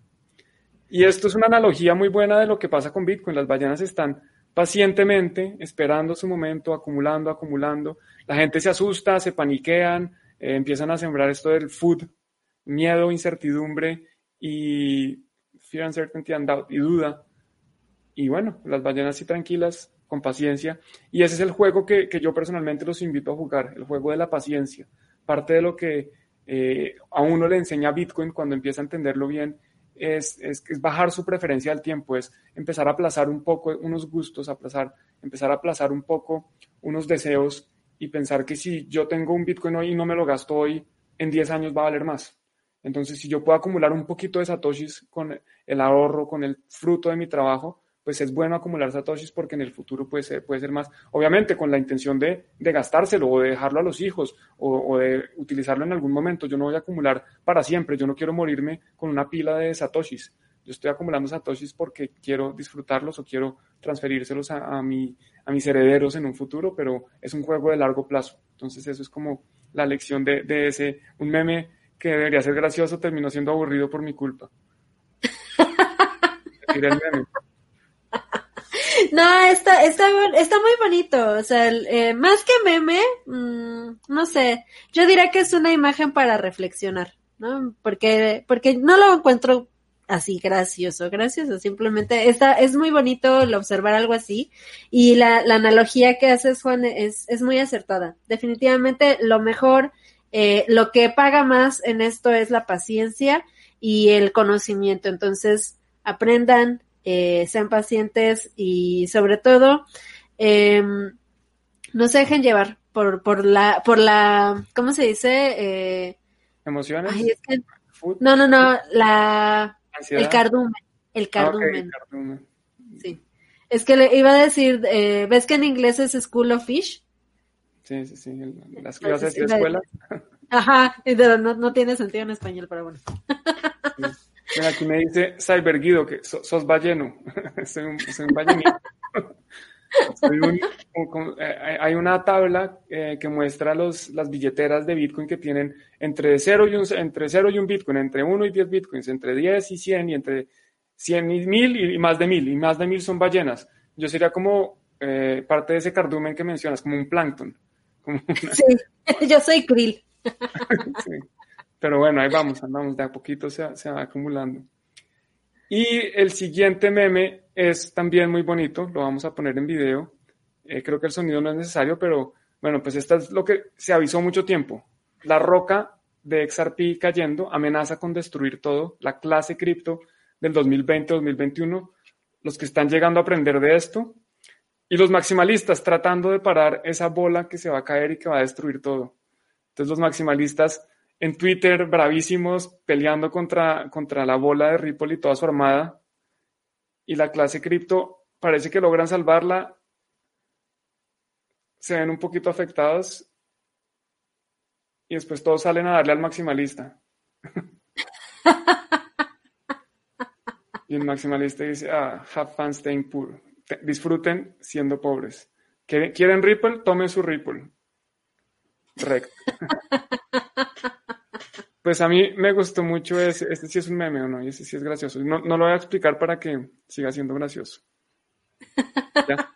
Y esto es una analogía muy buena de lo que pasa con Bitcoin. Las ballenas están pacientemente esperando su momento, acumulando, acumulando. La gente se asusta, se paniquean, eh, empiezan a sembrar esto del food, miedo, incertidumbre y fear, uncertainty and doubt y duda y bueno, las ballenas así tranquilas, con paciencia. Y ese es el juego que, que, yo personalmente los invito a jugar, el juego de la paciencia. Parte de lo que eh, a uno le enseña Bitcoin cuando empieza a entenderlo bien, es, es, es, bajar su preferencia al tiempo, es empezar a aplazar un poco unos gustos, aplazar, empezar a aplazar un poco unos deseos y pensar que si yo tengo un Bitcoin hoy y no me lo gasto hoy, en 10 años va a valer más. Entonces, si yo puedo acumular un poquito de satoshis con el ahorro, con el fruto de mi trabajo, pues es bueno acumular satoshis porque en el futuro puede ser, puede ser más, obviamente con la intención de, de gastárselo o de dejarlo a los hijos o, de utilizarlo en algún momento. Yo no voy a acumular para siempre, yo no quiero morirme con una pila de satoshis. Yo estoy acumulando satoshis porque quiero disfrutarlos o quiero transferírselos a, a, mi, a mis herederos en un futuro, pero es un juego de largo plazo. Entonces eso es como la lección de, de ese, un meme que debería ser gracioso terminó siendo aburrido por mi culpa. No, está, está, está muy bonito. O sea, eh, más que meme, mmm, no sé. Yo diría que es una imagen para reflexionar, ¿no? Porque, porque no lo encuentro así gracioso, gracioso. Simplemente está, es muy bonito el observar algo así. Y la, la analogía que haces, Juan, es, es muy acertada. Definitivamente lo mejor, eh, lo que paga más en esto es la paciencia y el conocimiento. Entonces, aprendan, eh, sean pacientes y sobre todo eh, no se dejen llevar por, por la, por la, ¿cómo se dice? Eh, ¿Emociones? Ay, es que, no, no, no, la, ¿Ansiedad? el cardumen, el cardumen. Ah, okay, cardumen. Sí. Es que le iba a decir, eh, ¿ves que en inglés es School of Fish? Sí, sí, sí, las clases de escuela. Ajá, pero no, no tiene sentido en español, pero bueno. Sí. Mira, aquí me dice Cyberguido que sos, sos balleno. soy, un, soy un ballenito. soy un, un, eh, hay una tabla eh, que muestra los, las billeteras de Bitcoin que tienen entre 0 y un, entre 0 y un Bitcoin, entre 1 y 10 Bitcoins, entre 10 y 100 y entre 100 y 1000 y más de 1000. Y más de 1000 son ballenas. Yo sería como eh, parte de ese cardumen que mencionas, como un plancton. Como una... Sí, yo soy krill. sí. Pero bueno, ahí vamos, andamos, de a poquito se, se va acumulando. Y el siguiente meme es también muy bonito, lo vamos a poner en video. Eh, creo que el sonido no es necesario, pero bueno, pues esto es lo que se avisó mucho tiempo. La roca de XRP cayendo amenaza con destruir todo, la clase cripto del 2020-2021, los que están llegando a aprender de esto, y los maximalistas tratando de parar esa bola que se va a caer y que va a destruir todo. Entonces los maximalistas en Twitter bravísimos peleando contra, contra la bola de Ripple y toda su armada. Y la clase cripto parece que logran salvarla. Se ven un poquito afectados. Y después todos salen a darle al maximalista. y el maximalista dice, ah, have fun staying poor. Disfruten siendo pobres. ¿Quieren Ripple? Tomen su Ripple. Recto. Pues a mí me gustó mucho ese, este sí es un meme o no, y ese sí es gracioso. No, no lo voy a explicar para que siga siendo gracioso. ¿Ya?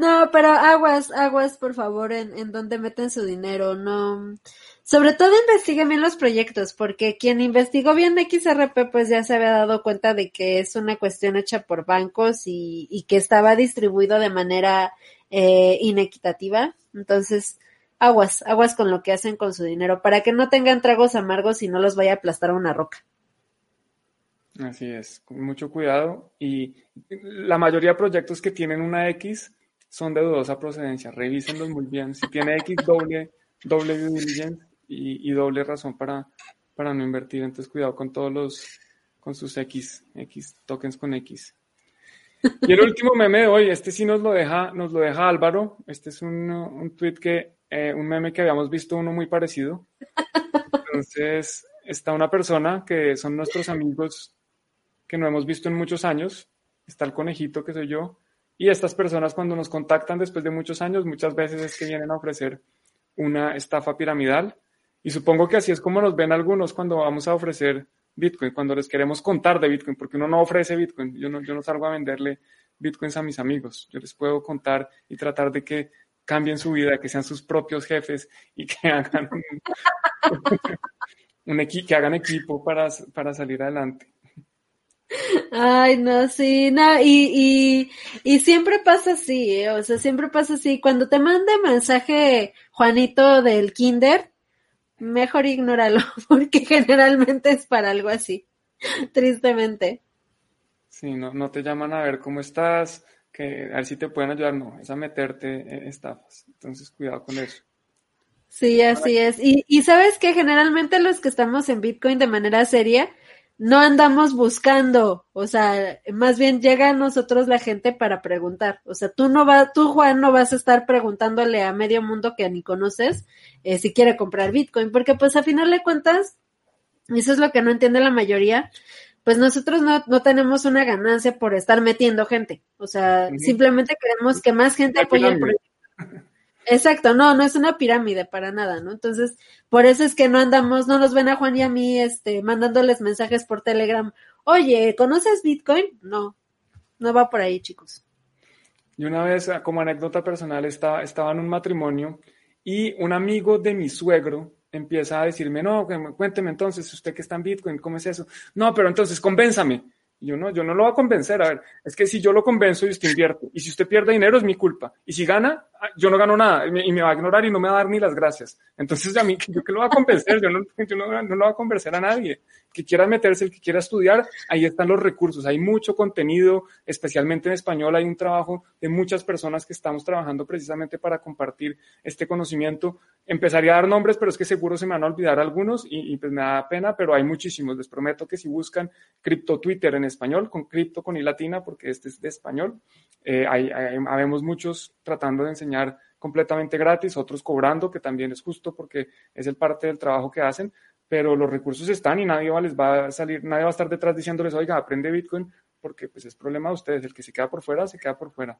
No, pero aguas, aguas, por favor, en, en donde meten su dinero, no. Sobre todo investiguen bien los proyectos, porque quien investigó bien XRP, pues ya se había dado cuenta de que es una cuestión hecha por bancos y, y que estaba distribuido de manera eh, inequitativa. Entonces, aguas, aguas con lo que hacen con su dinero, para que no tengan tragos amargos y no los vaya a aplastar una roca. Así es, con mucho cuidado. Y la mayoría de proyectos que tienen una X son de dudosa procedencia. Revísenlos muy bien. Si tiene X, doble, doble due diligence y, y, doble razón para, para no invertir. Entonces, cuidado con todos los, con sus X, X, tokens con X. Y el último meme de hoy, este sí nos lo deja, nos lo deja Álvaro. Este es un, un tweet que eh, un meme que habíamos visto uno muy parecido. Entonces, está una persona que son nuestros amigos que no hemos visto en muchos años. Está el conejito, que soy yo. Y estas personas cuando nos contactan después de muchos años, muchas veces es que vienen a ofrecer una estafa piramidal. Y supongo que así es como nos ven algunos cuando vamos a ofrecer Bitcoin, cuando les queremos contar de Bitcoin, porque uno no ofrece Bitcoin. Yo no, yo no salgo a venderle Bitcoins a mis amigos. Yo les puedo contar y tratar de que cambien su vida, que sean sus propios jefes y que hagan un, un que hagan equipo para, para salir adelante. Ay, no, sí, no, y, y, y siempre pasa así, ¿eh? o sea, siempre pasa así. Cuando te mande mensaje Juanito del Kinder, mejor ignóralo, porque generalmente es para algo así, tristemente. Sí, no, no te llaman a ver cómo estás, que a ver si te pueden ayudar, no, es a meterte en estafas. Entonces, cuidado con eso. Sí, así es. Y, y sabes que generalmente los que estamos en Bitcoin de manera seria, no andamos buscando, o sea, más bien llega a nosotros la gente para preguntar. O sea, tú no vas, tú Juan no vas a estar preguntándole a medio mundo que ni conoces eh, si quiere comprar Bitcoin, porque pues a final de cuentas, eso es lo que no entiende la mayoría, pues nosotros no, no tenemos una ganancia por estar metiendo gente. O sea, simplemente queremos que más gente apoye el proyecto. Exacto, no, no es una pirámide para nada, ¿no? Entonces, por eso es que no andamos, no nos ven a Juan y a mí, este, mandándoles mensajes por Telegram. Oye, ¿conoces Bitcoin? No, no va por ahí, chicos. Y una vez, ah, como anécdota personal, estaba, estaba en un matrimonio y un amigo de mi suegro empieza a decirme, no, cuénteme entonces, usted que está en Bitcoin, ¿cómo es eso? No, pero entonces, convénzame. Yo no, yo no lo voy a convencer. A ver, es que si yo lo convenzo y usted invierte, y si usted pierde dinero es mi culpa. Y si gana, ah, yo no gano nada y me, va a ignorar y no me va a dar ni las gracias. Entonces, a mí, yo que lo voy a convencer, yo no, yo no, no lo voy a convencer a nadie que quiera meterse, el que quiera estudiar, ahí están los recursos. Hay mucho contenido, especialmente en español, hay un trabajo de muchas personas que estamos trabajando precisamente para compartir este conocimiento. Empezaría a dar nombres, pero es que seguro se me van a olvidar algunos y, pues me da pena, pero hay muchísimos. Les prometo que si buscan Crypto Twitter en español, con cripto con i latina, porque este es de español, eh, hay, habemos muchos tratando de enseñar completamente gratis, otros cobrando, que también es justo porque es el parte del trabajo que hacen, pero los recursos están y nadie va, les va a salir, nadie va a estar detrás diciéndoles, oiga, aprende Bitcoin, porque pues es problema de ustedes, el que se queda por fuera, se queda por fuera.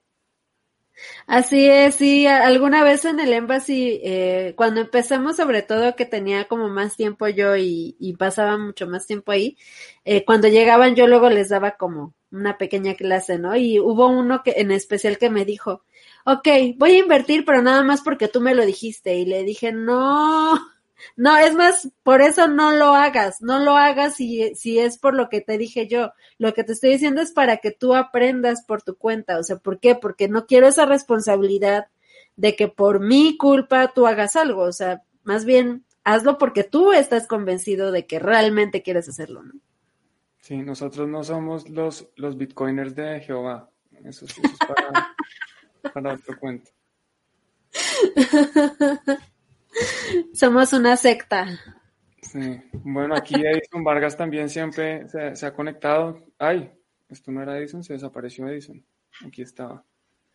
Así es, sí, alguna vez en el Embassy, eh, cuando empezamos sobre todo que tenía como más tiempo yo y, pasaba mucho más tiempo ahí, eh, cuando llegaban yo luego les daba como una pequeña clase, ¿no? Y hubo uno que en especial que me dijo, ok, voy a invertir, pero nada más porque tú me lo dijiste. Y le dije, no, no, es más, por eso no lo hagas, no lo hagas si, si es por lo que te dije yo. Lo que te estoy diciendo es para que tú aprendas por tu cuenta. O sea, ¿por qué? Porque no quiero esa responsabilidad de que por mi culpa tú hagas algo. O sea, más bien hazlo porque tú estás convencido de que realmente quieres hacerlo, ¿no? Sí, nosotros no somos los, los bitcoiners de Jehová. Eso, eso es para, para otro cuento. Somos una secta. Sí. Bueno, aquí Edison Vargas también siempre se, ha conectado. Ay, esto no era Edison, se desapareció Edison. Aquí estaba.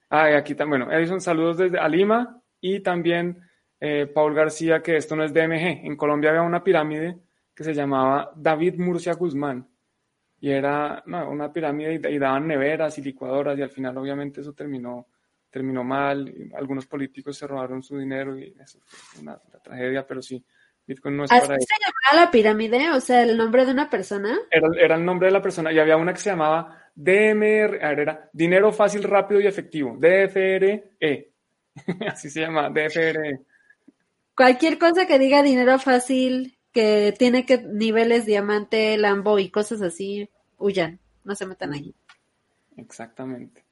Ah, aquí también. Bueno, Edison, saludos desde Alima y también eh, Paul García, que esto no es DMG. En Colombia había una pirámide que se llamaba David Murcia Guzmán y era una pirámide y daban neveras y licuadoras y al final obviamente eso terminó terminó mal, algunos políticos se robaron su dinero y eso fue una, tragedia, pero sí, Bitcoin no es para eso. se llamaba la pirámide? O sea, el nombre de una persona. Era, era, el nombre de la persona y había una que se llamaba DMR, era Dinero Fácil, Rápido y Efectivo, DFRE. Así se llama, DFRE. Cualquier cosa que diga dinero fácil, que tiene que niveles diamante, Lambo y cosas así, huyan, no se metan ahí. Exactamente.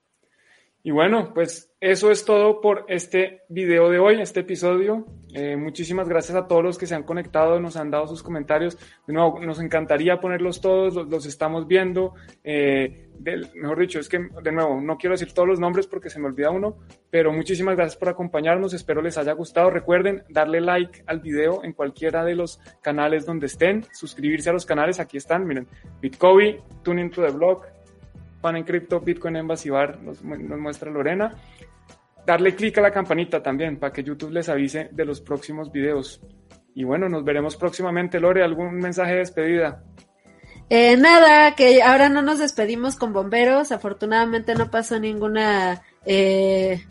Y bueno, pues eso es todo por este video de hoy, este episodio. Eh, muchísimas gracias a todos los que se han conectado, nos han dado sus comentarios. De nuevo, nos encantaría ponerlos todos, los, estamos viendo. Eh, mejor dicho, es que de nuevo, no quiero decir todos los nombres porque se me olvida uno, pero muchísimas gracias por acompañarnos. Espero les haya gustado. Recuerden darle like al video en cualquiera de los canales donde estén, suscribirse a los canales. Aquí están, miren, Bitcoin, Tuning to the Blog, Pan en Crypto, Bitcoin en Basibar, nos, nos muestra Lorena. Darle clic a la campanita también para que YouTube les avise de los próximos videos. Y bueno, nos veremos próximamente. Lore, ¿algún mensaje de despedida? Eh, nada, que ahora no nos despedimos con bomberos. Afortunadamente no pasó ninguna eh,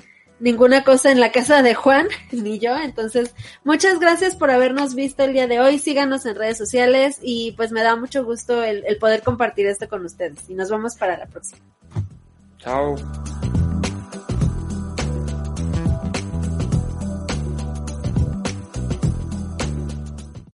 ninguna cosa en la casa de Juan, ni yo. Entonces, muchas gracias por habernos visto el día de hoy. Síganos en redes sociales y pues me da mucho gusto el, el poder compartir esto con ustedes. Y nos vemos para la próxima. Chao.